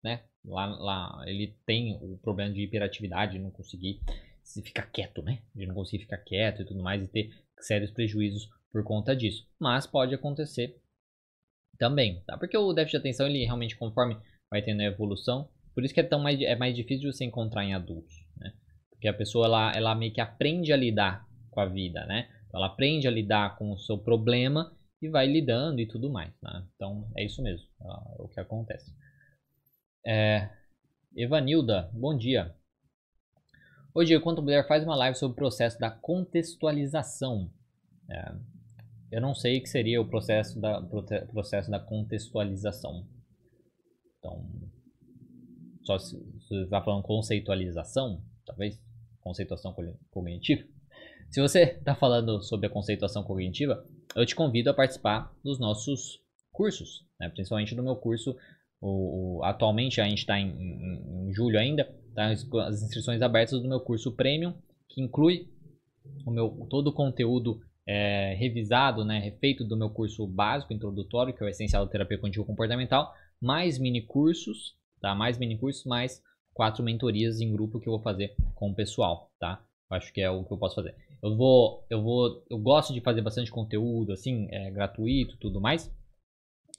A: né? Lá, lá ele tem o problema de hiperatividade, de não conseguir se ficar quieto, né? De não conseguir ficar quieto e tudo mais e ter sérios prejuízos por conta disso. Mas pode acontecer também, tá? Porque o déficit de atenção, ele realmente, conforme vai tendo a evolução, Por isso que é, tão mais, é mais difícil de você encontrar em adultos, né? Porque a pessoa, ela, ela meio que aprende a lidar com a vida, né? Então, ela aprende a lidar com o seu problema e vai lidando e tudo mais, né? Então, é isso mesmo, é o que acontece. É, Evanilda, bom dia. Hoje, enquanto mulher faz uma live sobre o processo da contextualização. É, eu não sei o que seria o processo da, processo da contextualização. Então, só se, se você está falando conceitualização, talvez, conceituação cognitiva. Se você está falando sobre a conceituação cognitiva, eu te convido a participar dos nossos cursos, né? principalmente do meu curso. O, o atualmente a gente está em, em, em, julho ainda, tá as inscrições abertas do meu curso Premium, que inclui o meu, todo o conteúdo é, revisado, né, refeito do meu curso básico, introdutório, que é o Essencial da Terapia Cognitivo Comportamental, mais mini cursos, tá? Mais mini cursos, mais quatro mentorias em grupo que eu vou fazer com o pessoal, tá? Acho que é o que eu posso fazer. Eu vou, eu vou, eu gosto de fazer bastante conteúdo, assim, é, gratuito, tudo mais.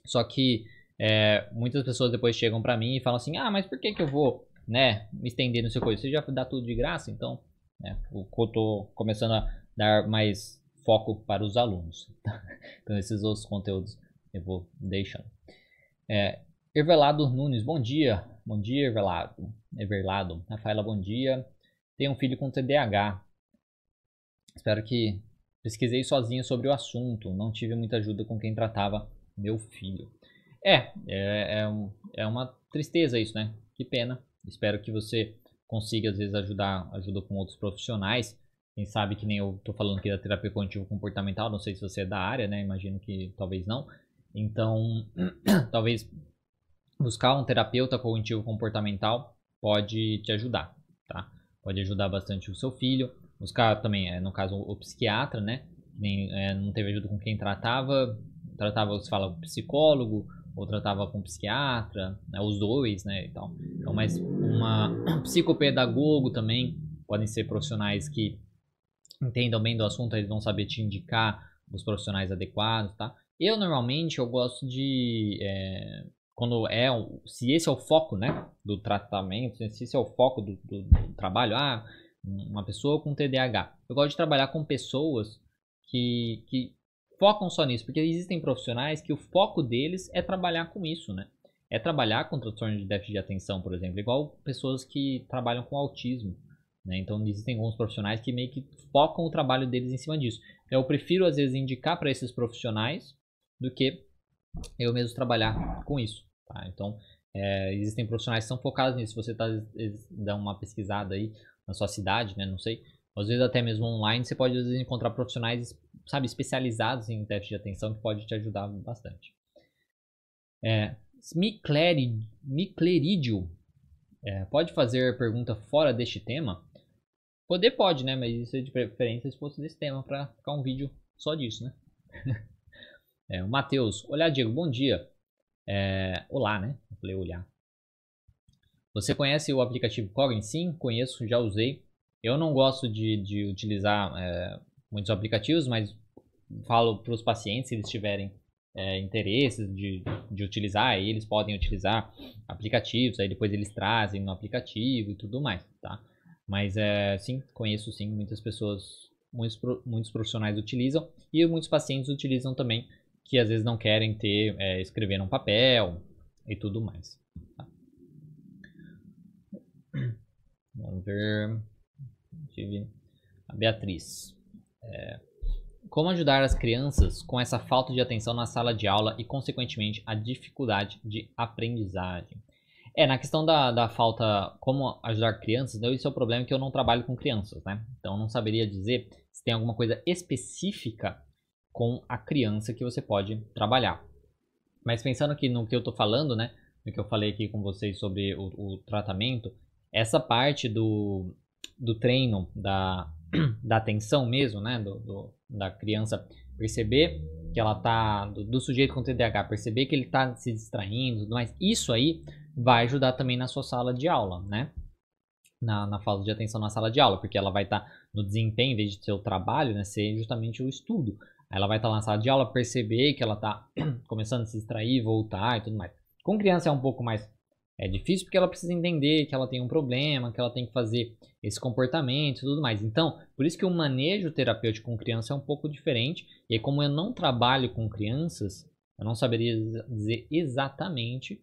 A: Só que é, muitas pessoas depois chegam para mim e falam assim, ah, mas por que que eu vou, né, me estender no seu coisa? Você já dá tudo de graça, então, né, eu tô começando a dar mais foco para os alunos. então, esses outros conteúdos eu vou deixando. É, Nunes, bom dia. Bom dia, Everlado. Everlado. Rafaela, bom dia. Tenho um filho com TDAH. Espero que pesquisei sozinho sobre o assunto. Não tive muita ajuda com quem tratava meu filho. É, é, é, um, é uma tristeza isso, né? Que pena. Espero que você consiga, às vezes, ajudar ajuda com outros profissionais. Quem sabe que nem eu tô falando aqui da terapia cognitivo comportamental, não sei se você é da área, né? Imagino que talvez não. Então, talvez buscar um terapeuta cognitivo comportamental pode te ajudar, tá? Pode ajudar bastante o seu filho. Buscar também, é, no caso, o psiquiatra, né? Nem, é, não teve ajuda com quem tratava, tratava, você fala, psicólogo, ou tratava com psiquiatra, né? os dois, né, e tal. Então, mas uma um psicopedagogo também podem ser profissionais que entendam bem do assunto, eles vão saber te indicar os profissionais adequados, tá? Eu normalmente eu gosto de é, quando é se esse é o foco, né, do tratamento, se esse é o foco do, do, do trabalho, ah, uma pessoa com TDAH, eu gosto de trabalhar com pessoas que, que focam só nisso, porque existem profissionais que o foco deles é trabalhar com isso, né? É trabalhar com transtorno de déficit de atenção, por exemplo, igual pessoas que trabalham com autismo. Né? Então, existem alguns profissionais que meio que focam o trabalho deles em cima disso. Então, eu prefiro, às vezes, indicar para esses profissionais do que eu mesmo trabalhar com isso. Tá? Então, é, existem profissionais que são focados nisso. Se você tá, dá uma pesquisada aí na sua cidade, né? não sei, às vezes até mesmo online, você pode às vezes, encontrar profissionais sabe, especializados em déficit de atenção que pode te ajudar bastante. É, Micleridio é, pode fazer pergunta fora deste tema? Poder pode, né? Mas isso é de preferência se fosse desse tema para ficar um vídeo só disso, né? é, o Matheus. Olá, Diego. Bom dia. É, olá, né? Eu falei olhar. Você conhece o aplicativo Cogn? Sim, conheço, já usei. Eu não gosto de, de utilizar é, muitos aplicativos, mas falo para os pacientes se eles tiverem é, interesses de, de utilizar, eles podem utilizar aplicativos, aí depois eles trazem no aplicativo e tudo mais, tá? Mas é, sim, conheço sim, muitas pessoas, muitos, muitos profissionais utilizam e muitos pacientes utilizam também, que às vezes não querem ter, é, escrever num papel e tudo mais. Tá? Vamos ver. Tive a Beatriz. É, como ajudar as crianças com essa falta de atenção na sala de aula e, consequentemente, a dificuldade de aprendizagem? É, na questão da, da falta, como ajudar crianças, né, esse é o problema que eu não trabalho com crianças, né? Então não saberia dizer se tem alguma coisa específica com a criança que você pode trabalhar. Mas pensando aqui no que eu estou falando, né? No que eu falei aqui com vocês sobre o, o tratamento, essa parte do, do treino, da, da atenção mesmo, né? Do, do, da criança perceber que ela tá. Do, do, sujeito com TDAH, perceber que ele tá se distraindo tudo mais. Isso aí vai ajudar também na sua sala de aula, né? Na, na falta de atenção na sala de aula, porque ela vai estar tá no desempenho, em vez de ser o trabalho, né? Ser justamente o estudo. Aí ela vai estar tá na sala de aula, perceber que ela tá começando a se distrair, voltar e tudo mais. Com criança é um pouco mais É difícil porque ela precisa entender que ela tem um problema, que ela tem que fazer esse comportamento e tudo mais. Então, por isso que o manejo terapêutico com criança é um pouco diferente. E aí, como eu não trabalho com crianças, eu não saberia dizer exatamente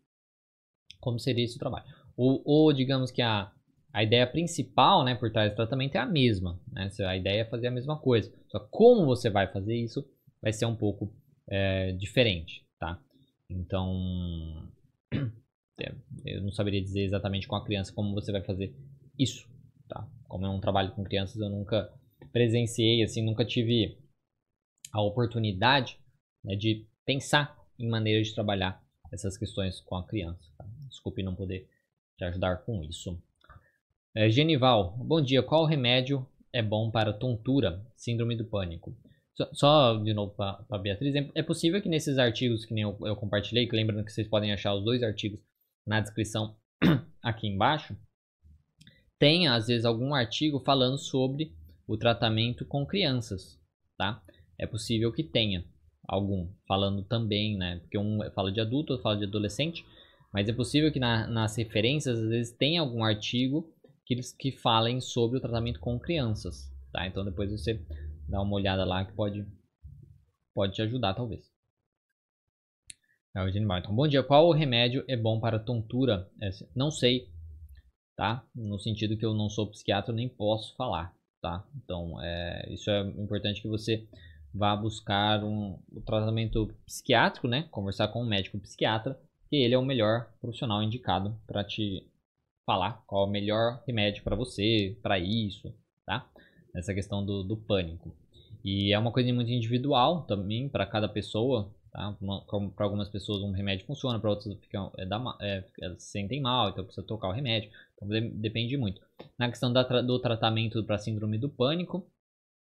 A: como seria esse trabalho. Ou, ou digamos que a, a ideia principal né, por trás do tratamento é a mesma. Né? A ideia é fazer a mesma coisa. Só como você vai fazer isso vai ser um pouco é, diferente. Tá? Então, eu não saberia dizer exatamente com a criança como você vai fazer isso. Tá? Como é um trabalho com crianças, eu nunca presenciei, assim, nunca tive a oportunidade né, de pensar em maneiras de trabalhar essas questões com a criança. Tá? Desculpe não poder te ajudar com isso. É, Genival, bom dia. Qual remédio é bom para tontura, síndrome do pânico? Só, só de novo para a Beatriz, é, é, possível que nesses artigos que nem eu, eu compartilhei, que lembrando que vocês podem achar os dois artigos na descrição aqui embaixo, tenha às vezes algum artigo falando sobre o tratamento com crianças, tá? É possível que tenha algum falando também, né? Porque um fala de adulto, outro fala de adolescente, mas é possível que na, nas referências às vezes tenha algum artigo que que falem sobre o tratamento com crianças, tá? Então depois você dá uma olhada lá que pode pode te ajudar talvez. É o Eugênio Barton. Bom dia. Qual remédio é bom para tontura? É, não sei, tá? No sentido que eu não sou psiquiatra, nem posso falar, tá? Então, é, isso é importante que você vá buscar um, um tratamento psiquiátrico, né? Conversar com um médico psiquiatra, que ele é o melhor profissional indicado para te falar qual é o melhor remédio para você, para isso, tá? Essa questão do, do pânico. E é uma coisa muito individual também para cada pessoa, tá? Para algumas pessoas um remédio funciona, para outras ficam, é, dá, é, se sentem mal, então precisa trocar o remédio. Então de, depende muito. Na questão da, do tratamento para síndrome do pânico,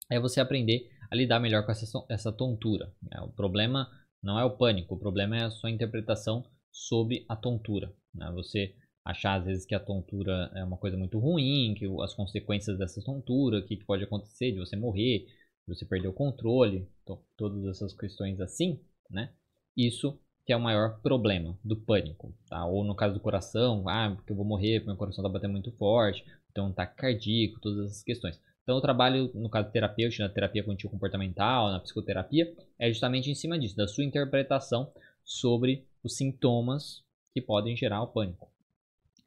A: é você aprender a lidar melhor com essa, essa tontura. Né? O problema não é o pânico, o problema é a sua interpretação sobre a tontura. Né? Você achar às vezes que a tontura é uma coisa muito ruim, que as consequências dessa tontura, o que, pode acontecer de você morrer, de você perder o controle, to todas essas questões assim, né? Isso que é o maior problema do pânico, tá? Ou no caso do coração, ah, porque eu vou morrer, meu coração tá batendo muito forte, então tá cardíaco, todas essas questões. Então, o trabalho, no caso terapêutico, na terapia contínua comportamental, na psicoterapia, é justamente em cima disso, da sua interpretação sobre os sintomas que podem gerar o pânico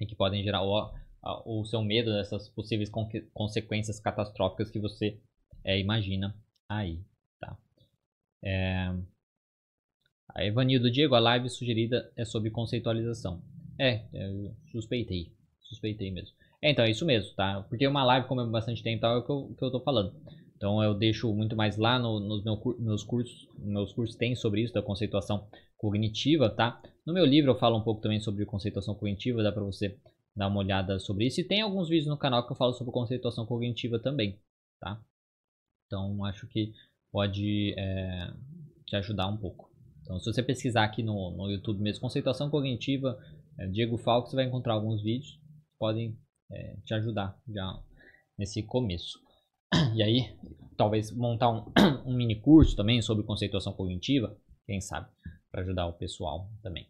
A: e que podem gerar o, o seu medo dessas possíveis con consequências catastróficas que você é, imagina aí, tá? É... A Evanildo Diego, a live sugerida é sobre conceitualização. É, eu suspeitei, suspeitei mesmo. É, então, é isso mesmo, tá? Porque uma live, como é bastante tempo, é o que eu, que eu tô falando. Então, eu deixo muito mais lá no, nos meu, meus cursos. Meus cursos tem sobre isso, da conceituação cognitiva, tá? No meu livro eu falo um pouco também sobre conceituação cognitiva, dá para você dar uma olhada sobre isso. E tem alguns vídeos no canal que eu falo sobre conceituação cognitiva também, tá? Então, acho que pode é, te ajudar um pouco. Então, se você pesquisar aqui no, no YouTube mesmo, conceituação cognitiva, é, Diego Falco, você vai encontrar alguns vídeos que podem é, te ajudar já nesse começo. E aí, talvez montar um, um mini curso também sobre conceituação cognitiva, quem sabe, para ajudar o pessoal também.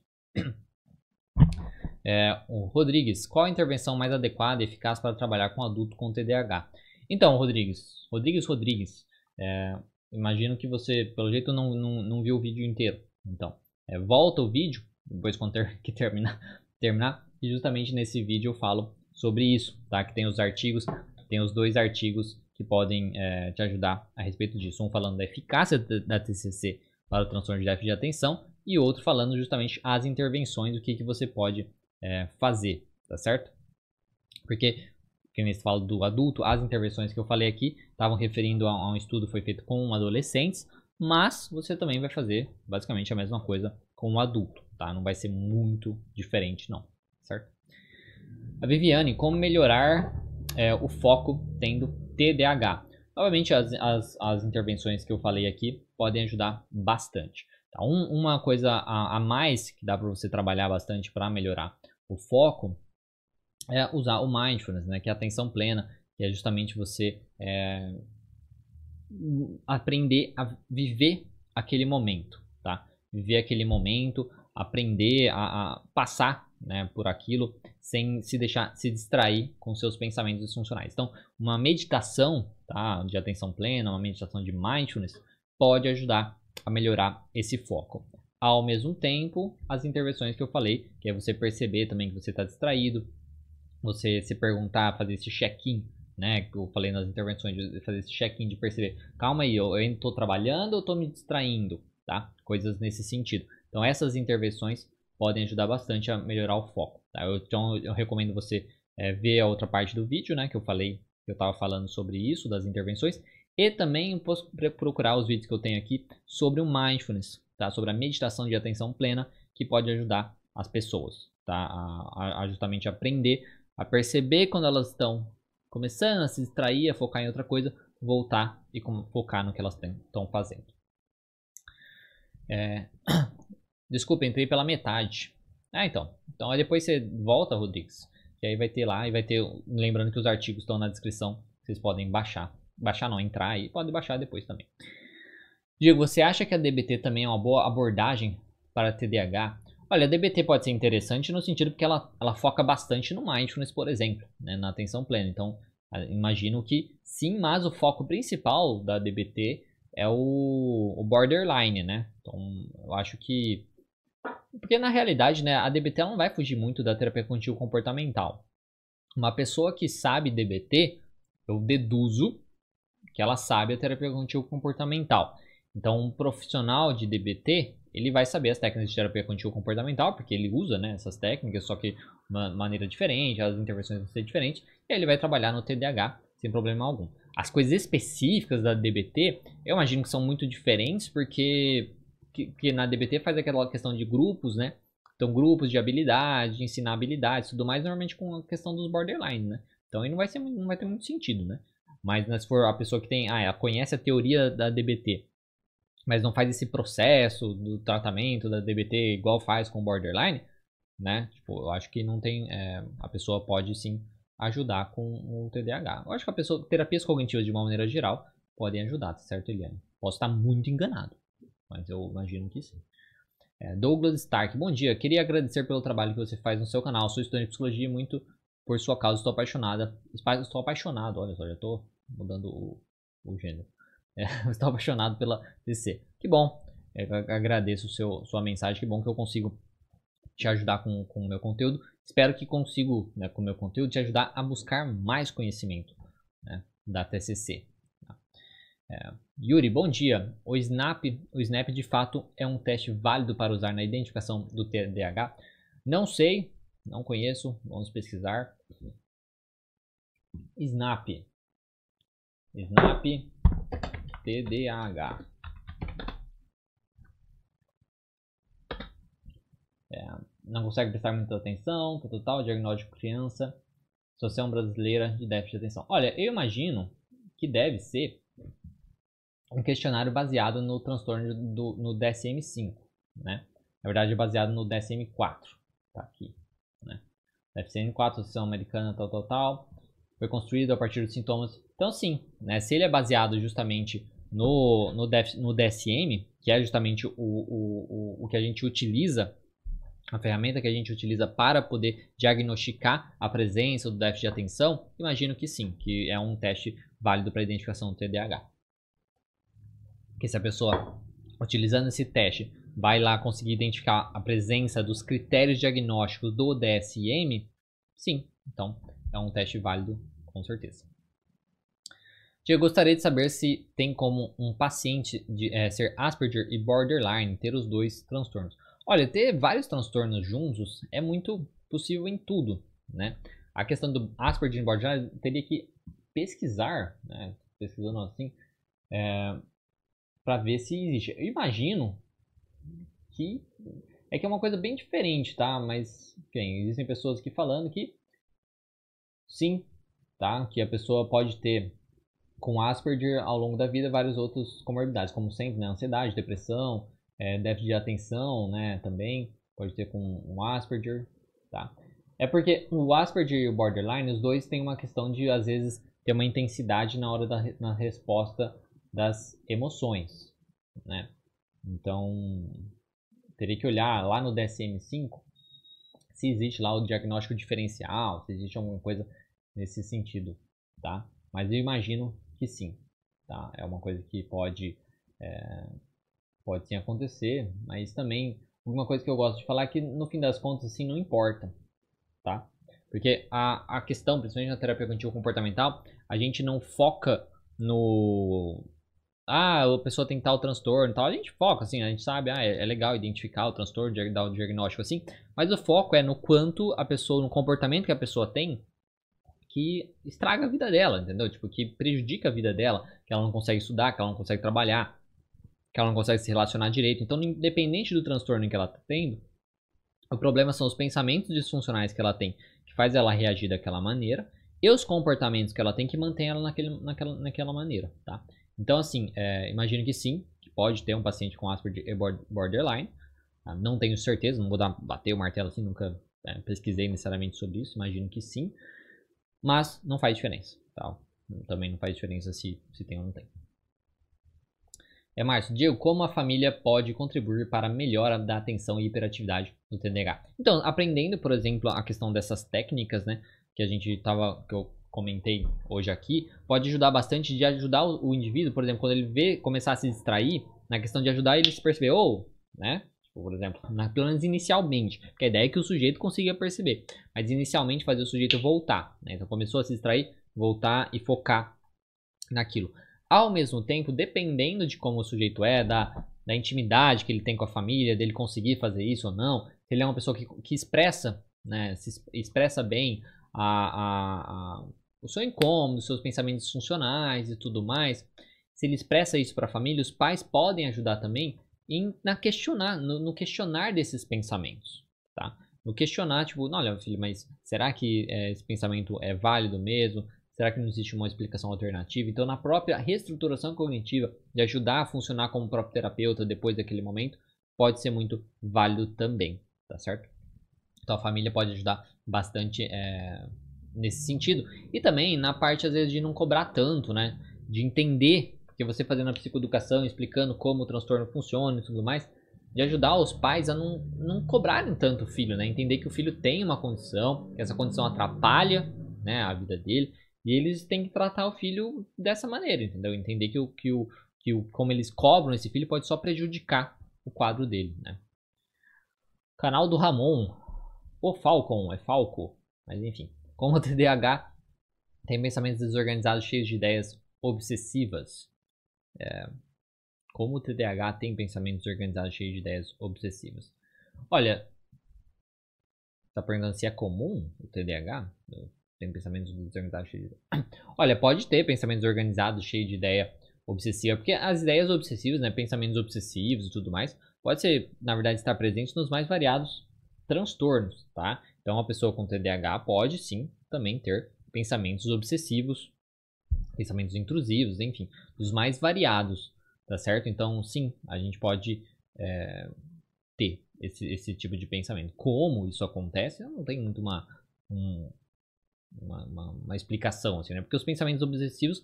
A: É, o Rodrigues, qual a intervenção mais adequada e eficaz para trabalhar com adulto com TDAH? Então, Rodrigues, Rodrigues Rodrigues, é, imagino que você, pelo jeito, não, não, não viu o vídeo inteiro. Então, é, volta o vídeo, depois quando ter, que terminar, terminar, e justamente nesse vídeo eu falo sobre isso, tá? Que tem os artigos, tem os dois artigos que podem é, te ajudar a respeito disso. Um falando da eficácia da TCC para o transtorno de déficit de atenção e outro falando justamente as intervenções, o que, que você pode é, fazer, tá certo? Porque, quando você fala do adulto, as intervenções que eu falei aqui estavam referindo a, a um estudo que foi feito com adolescentes, mas você também vai fazer basicamente a mesma coisa com o adulto, tá? Não vai ser muito diferente não, certo? A Viviane, como melhorar é, o foco tendo TDAH? Obviamente, as, as, as, intervenções que eu falei aqui podem ajudar bastante. Tá? Um, uma coisa a, a, mais que dá para você trabalhar bastante para melhorar o foco é usar o mindfulness, né? que é a atenção plena, que é justamente você é, aprender a viver aquele momento, tá? Viver aquele momento, aprender a, a passar né, por aquilo sem se deixar se distrair com seus pensamentos disfuncionais. Então, uma meditação tá, de atenção plena, uma meditação de mindfulness pode ajudar a melhorar esse foco. Ao mesmo tempo, as intervenções que eu falei, que é você perceber também que você está distraído, você se perguntar, fazer esse check-in, né? Que eu falei nas intervenções, de fazer esse check-in de perceber, calma aí, eu ainda estou trabalhando ou estou me distraindo, tá? Coisas nesse sentido. Então, essas intervenções podem ajudar bastante a melhorar o foco. Tá? Eu, então, eu recomendo você é, ver a outra parte do vídeo, né? Que eu falei, que eu estava falando sobre isso, das intervenções. E também procurar os vídeos que eu tenho aqui sobre o mindfulness, tá? Sobre a meditação de atenção plena, que pode ajudar as pessoas, tá? A, a, a justamente aprender a perceber quando elas estão começando a se distrair, a focar em outra coisa, voltar e focar no que elas estão fazendo. É... Desculpa, entrei pela metade. Ah, então. Então aí depois você volta, Rodrigues. Que aí vai ter lá e vai ter. Lembrando que os artigos estão na descrição. Vocês podem baixar. Baixar não, entrar e pode baixar depois também. Diego, você acha que a DBT também é uma boa abordagem para TDAH? Olha, a DBT pode ser interessante no sentido porque ela, ela foca bastante no mindfulness, por exemplo, né, na atenção plena. Então, imagino que sim, mas o foco principal da DBT é o, o borderline, né? Então, eu acho que porque na realidade, né, a DBT não vai fugir muito da terapia cognitivo comportamental. Uma pessoa que sabe DBT, eu deduzo que ela sabe a terapia cognitivo comportamental. Então, um profissional de DBT, ele vai saber as técnicas de terapia cognitivo comportamental, porque ele usa, né, essas técnicas, só que de uma maneira diferente, as intervenções vão ser diferentes, e aí ele vai trabalhar no TDAH sem problema algum. As coisas específicas da DBT, eu imagino que são muito diferentes, porque que, que, na DBT faz aquela questão de grupos, né? Então, grupos de habilidade, de ensinar habilidades, tudo mais, normalmente com a questão dos borderline, né? Então, aí não vai, ser, não vai ter muito sentido, né? Mas né, se for a pessoa que tem, ah, ela conhece a teoria da DBT, mas não faz esse processo do tratamento da DBT igual faz com borderline, né? Tipo, eu acho que não tem, é, a pessoa pode sim ajudar com o TDAH. Eu acho que a pessoa, terapias cognitivas de uma maneira geral podem ajudar, tá certo, Eliane? Posso estar muito enganado mas eu imagino que sim. É, Douglas Stark, bom dia. Queria agradecer pelo trabalho que você faz no seu canal. Sou estudante de psicologia e muito por sua causa estou apaixonada. Estou apaixonado, olha só, já estou mudando o, o gênero. É, estou apaixonado pela DC. Que bom. É, agradeço seu, sua mensagem. Que bom que eu consigo te ajudar com, com o meu conteúdo. Espero que consigo, né, com o meu conteúdo, te ajudar a buscar mais conhecimento né, da TCC. É, Yuri, bom dia. O Snap, o Snap de fato é um teste válido para usar na identificação do TDAH? Não sei, não conheço, vamos pesquisar. Snap. Snap TDAH. É, não consegue prestar muita atenção, total, diagnóstico criança, Associação Brasileira de Déficit de Atenção. Olha, eu imagino que deve ser um questionário baseado no transtorno do, no DSM-5, né? Na verdade, é baseado no DSM-4, tá aqui, né? DSM-4, Associação Americana, tal, tal, tal, foi construído a partir dos sintomas. Então, sim, né? Se ele é baseado justamente no, no, no DSM, que é justamente o, o, o, o que a gente utiliza a ferramenta que a gente utiliza para poder diagnosticar a presença do déficit de atenção, imagino que sim, que é um teste válido para identificação do TDAH que se a pessoa, utilizando esse teste, vai lá conseguir identificar a presença dos critérios diagnósticos do DSM, sim, então é um teste válido com certeza. Eu gostaria de saber se tem como um paciente de, é, ser Asperger e borderline ter os dois transtornos. Olha, ter vários transtornos juntos é muito possível em tudo, né? A questão do Asperger e borderline teria que pesquisar, né? pesquisando assim, é, para ver se existe. Eu imagino que é que é uma coisa bem diferente, tá? Mas bem, existem pessoas aqui falando que sim, tá? Que a pessoa pode ter com Asperger ao longo da vida vários outros comorbidades, como sempre, né? Ansiedade, depressão, é, déficit de atenção, né? Também pode ter com um Asperger, tá? É porque o Asperger e o Borderline, os dois têm uma questão de às vezes ter uma intensidade na hora da na resposta das emoções, né? Então, teria que olhar lá no DSM-5 se existe lá o diagnóstico diferencial, se existe alguma coisa nesse sentido, tá? Mas eu imagino que sim, tá? É uma coisa que pode, é, pode sim acontecer, mas também uma coisa que eu gosto de falar é que no fim das contas, assim, não importa, tá? Porque a, a questão, principalmente na terapia cognitivo comportamental, a gente não foca no, ah, a pessoa tem tal transtorno e tal, a gente foca, assim, a gente sabe, ah, é, é, legal identificar o transtorno, dar o diagnóstico assim, mas o foco é no quanto a pessoa, no comportamento que a pessoa tem, que estraga a vida dela, entendeu? Tipo, que prejudica a vida dela, que ela não consegue estudar, que ela não consegue trabalhar, que ela não consegue se relacionar direito. Então, independente do transtorno que ela está tendo, o problema são os pensamentos disfuncionais que ela tem, que faz ela reagir daquela maneira, e os comportamentos que ela tem que mantém ela naquele, naquela, naquela maneira, tá? Então, assim, é, imagino que sim, que pode ter um paciente com Asperger e borderline. Tá? Não tenho certeza, não vou dar, bater o martelo assim, nunca é, pesquisei necessariamente sobre isso, imagino que sim. Mas não faz diferença, tá? Também não faz diferença se, se tem ou não tem. É, Márcio, Diego, como a família pode contribuir para a melhora da atenção e hiperatividade no TDAH? Então, aprendendo, por exemplo, a questão dessas técnicas, né, que a gente tava, que eu comentei hoje aqui, pode ajudar bastante de ajudar o, indivíduo, por exemplo, quando ele vê começar a se distrair, na questão de ajudar ele se perceber, ou, né, tipo, por exemplo, na, pelo menos inicialmente, porque a ideia é que o sujeito consiga perceber, mas inicialmente fazer o sujeito voltar, né, então começou a se distrair, voltar e focar naquilo. Ao mesmo tempo, dependendo de como o sujeito é, da, da intimidade que ele tem com a família, dele conseguir fazer isso ou não, se ele é uma pessoa que, que expressa, né, se expressa bem a, a, a, o seu incômodo, os seus pensamentos funcionais e tudo mais, se ele expressa isso para a família, os pais podem ajudar também em na questionar, no, no, questionar desses pensamentos, tá? No questionar, tipo, não, olha, filho, mas será que é, esse pensamento é válido mesmo? Será que não existe uma explicação alternativa? Então, na própria reestruturação cognitiva, de ajudar a funcionar como próprio terapeuta depois daquele momento, pode ser muito válido também, tá certo? Então, a família pode ajudar bastante é, nesse sentido. E também na parte, às vezes, de não cobrar tanto, né? De entender, porque você fazendo a psicoeducação, explicando como o transtorno funciona e tudo mais, de ajudar os pais a não, não cobrarem tanto o filho, né? Entender que o filho tem uma condição, que essa condição atrapalha né, a vida dele, e eles têm que tratar o filho dessa maneira, entendeu? Entender que o, que o, que o como eles cobram esse filho pode só prejudicar o quadro dele, né? Canal do Ramon. O Falcon, é Falco, mas enfim. Como o TDAH tem pensamentos desorganizados cheios de ideias obsessivas. É, como o TDAH tem pensamentos desorganizados cheios de ideias obsessivas. Olha, tá perguntando se é comum o TDAH? Tem pensamentos desorganizados cheios de Olha, pode ter pensamentos organizados cheios de ideia obsessiva, porque as ideias obsessivas, né, pensamentos obsessivos e tudo mais, pode ser, na verdade, estar presente nos mais variados transtornos, tá? Então, uma pessoa com TDAH pode sim também ter pensamentos obsessivos, pensamentos intrusivos, enfim, dos mais variados, tá certo? Então, sim, a gente pode é, ter esse, esse tipo de pensamento. Como isso acontece, não tem muito uma, um, uma, uma, uma, explicação, assim, né? Porque os pensamentos obsessivos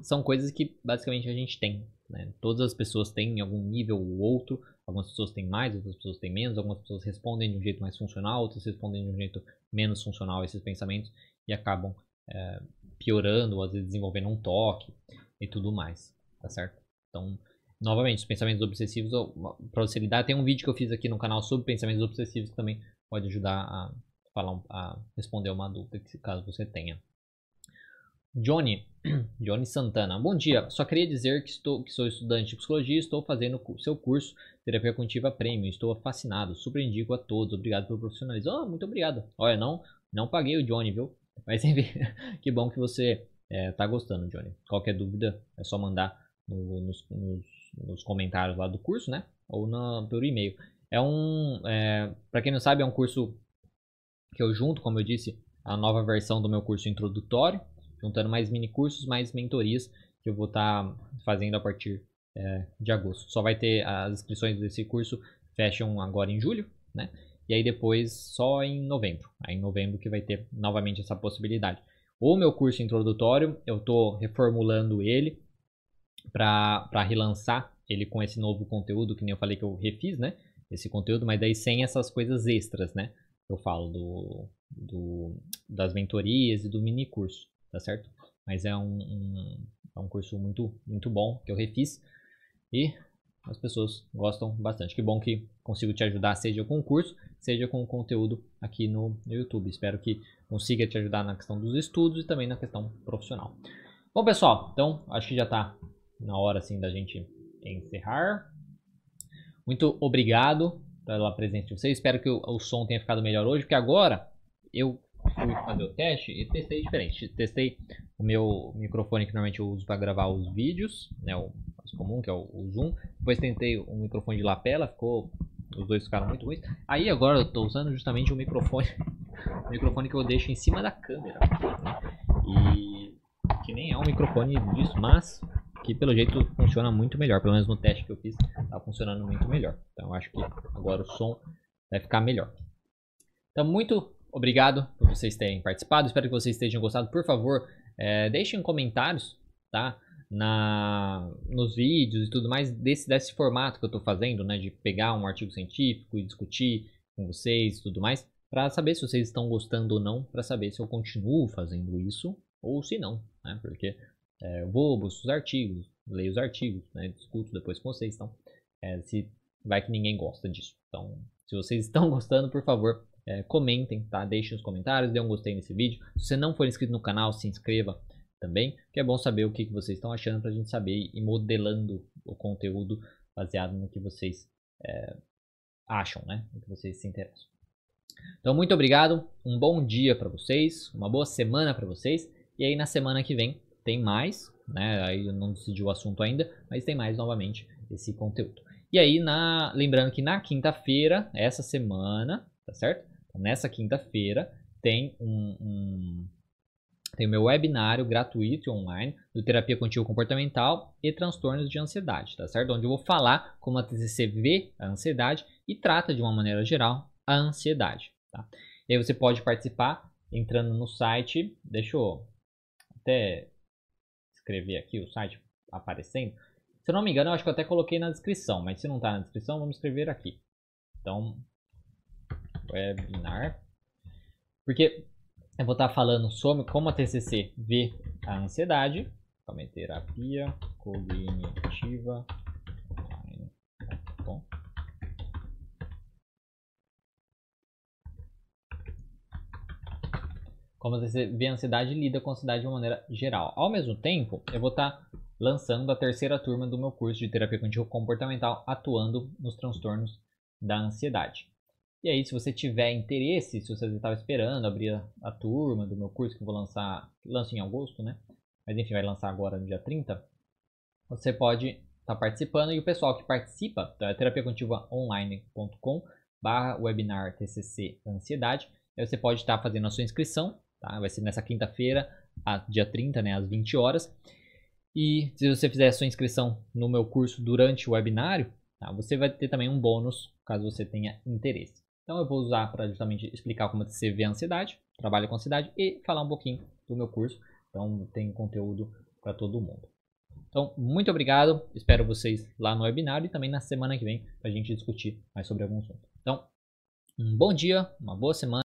A: são coisas que basicamente a gente tem, né? Todas as pessoas têm em algum nível ou outro, Algumas pessoas têm mais, outras pessoas têm menos, algumas pessoas respondem de um jeito mais funcional, outras respondem de um jeito menos funcional a esses pensamentos e acabam é, piorando, às vezes desenvolvendo um toque e tudo mais, tá certo? Então, novamente, os pensamentos obsessivos, para você lidar, tem um vídeo que eu fiz aqui no canal sobre pensamentos obsessivos que também pode ajudar a, falar, a responder uma dúvida, caso você tenha. Johnny, Johnny Santana. Bom dia. Só queria dizer que, estou, que sou estudante de psicologia e estou fazendo o seu curso Terapia Cognitiva Premium. Estou fascinado. Super indico a todos. Obrigado pelo profissionalismo. Oh, muito obrigado. Olha, não, não paguei o Johnny, viu? Mas enfim, que bom que você é, gostando, Johnny. Qualquer dúvida é só mandar no, nos, nos, nos, comentários lá do curso, né? Ou na, pelo e-mail. É um, é, para quem não sabe, é um curso que eu junto, como eu disse, a nova versão do meu curso introdutório juntando mais mini cursos, mais mentorias que eu vou estar tá fazendo a partir é, de agosto. Só vai ter as inscrições desse curso fecham agora em julho, né? E aí depois só em novembro. Aí em novembro que vai ter novamente essa possibilidade. O meu curso introdutório, eu estou reformulando ele para relançar ele com esse novo conteúdo, que nem eu falei que eu refiz, né? Esse conteúdo, mas daí sem essas coisas extras, né? eu falo do, do, das mentorias e do mini curso, tá certo? Mas é um, um, é um curso muito, muito bom que eu refiz e as pessoas gostam bastante. Que bom que consigo te ajudar, seja com o curso, seja com o conteúdo aqui no, YouTube. Espero que consiga te ajudar na questão dos estudos e também na questão profissional. Bom, pessoal, então acho que já está na hora assim da gente encerrar. Muito obrigado pela presença de vocês. Espero que o, o som tenha ficado melhor hoje, porque agora eu fui fazer o teste e testei diferente. Testei o meu microfone que normalmente eu uso para gravar os vídeos, né, o mais comum, que é o, o Zoom. Depois tentei um microfone de lapela, ficou os dois ficaram muito ruins. Aí agora eu estou usando justamente o microfone, o microfone que eu deixo em cima da câmera. Né? E que nem é um microfone disso, mas que pelo jeito funciona muito melhor. Pelo menos no teste que eu fiz, está funcionando muito melhor. Então acho que agora o som vai ficar melhor. Então muito obrigado por vocês terem participado. Espero que vocês tenham gostado. Por favor, é, deixem comentários, tá? Na, nos vídeos e tudo mais desse, desse formato que eu estou fazendo, né? De pegar um artigo científico e discutir com vocês e tudo mais, para saber se vocês estão gostando ou não, para saber se eu continuo fazendo isso ou se não, né? Porque é, eu vou, busco os artigos, leio os artigos, né? Discuto depois com vocês, então, é, se vai que ninguém gosta disso. Então, se vocês estão gostando, por favor, é, comentem, tá? Deixem os comentários, dê um gostei nesse vídeo. Se você não for inscrito no canal, se inscreva também, que é bom saber o que, que vocês estão achando para a gente saber e modelando o conteúdo baseado no que vocês é, acham, né? No que vocês se interessam. Então, muito obrigado, um bom dia para vocês, uma boa semana para vocês, e aí na semana que vem tem mais, né? Aí eu não decidi o assunto ainda, mas tem mais novamente esse conteúdo. E aí, na, lembrando que na quinta-feira, essa semana, tá certo? Nessa quinta-feira tem um, um tem o meu webinário gratuito online do terapia contínua comportamental e transtornos de ansiedade, tá certo? Onde eu vou falar como a TCC vê a ansiedade e trata de uma maneira geral a ansiedade, tá? E aí você pode participar entrando no site, deixa eu até escrever aqui o site aparecendo. Se eu não me engano, eu acho que eu até coloquei na descrição, mas se não está na descrição, vamos escrever aqui. Então, webinar. Porque eu vou estar falando sobre como a TCC vê a ansiedade. Calma terapia cognitiva. Como a TCC vê a ansiedade e lida com a ansiedade de uma maneira geral. Ao mesmo tempo, eu vou estar lançando a terceira turma do meu curso de terapia cognitivo comportamental atuando nos transtornos da ansiedade. E aí, se você tiver interesse, se você estava esperando abrir a, a, turma do meu curso que eu vou lançar, lanço em agosto, né? Mas enfim, vai lançar agora no dia 30. Você pode estar tá participando e o pessoal que participa é terapiacontivaonline.com barra webinar TCC Ansiedade. Aí você pode estar tá fazendo a sua inscrição, tá? Vai ser nessa quinta-feira, dia 30, né, às 20 horas. E se você fizer a sua inscrição no meu curso durante o webinário, tá? você vai ter também um bônus caso você tenha interesse. Então eu vou usar para justamente explicar como você vê a ansiedade, trabalha com ansiedade e falar um pouquinho do meu curso. Então tem conteúdo para todo mundo. Então, muito obrigado. Espero vocês lá no webinar e também na semana que vem para a gente discutir mais sobre algum assunto. Então, um bom dia, uma boa semana.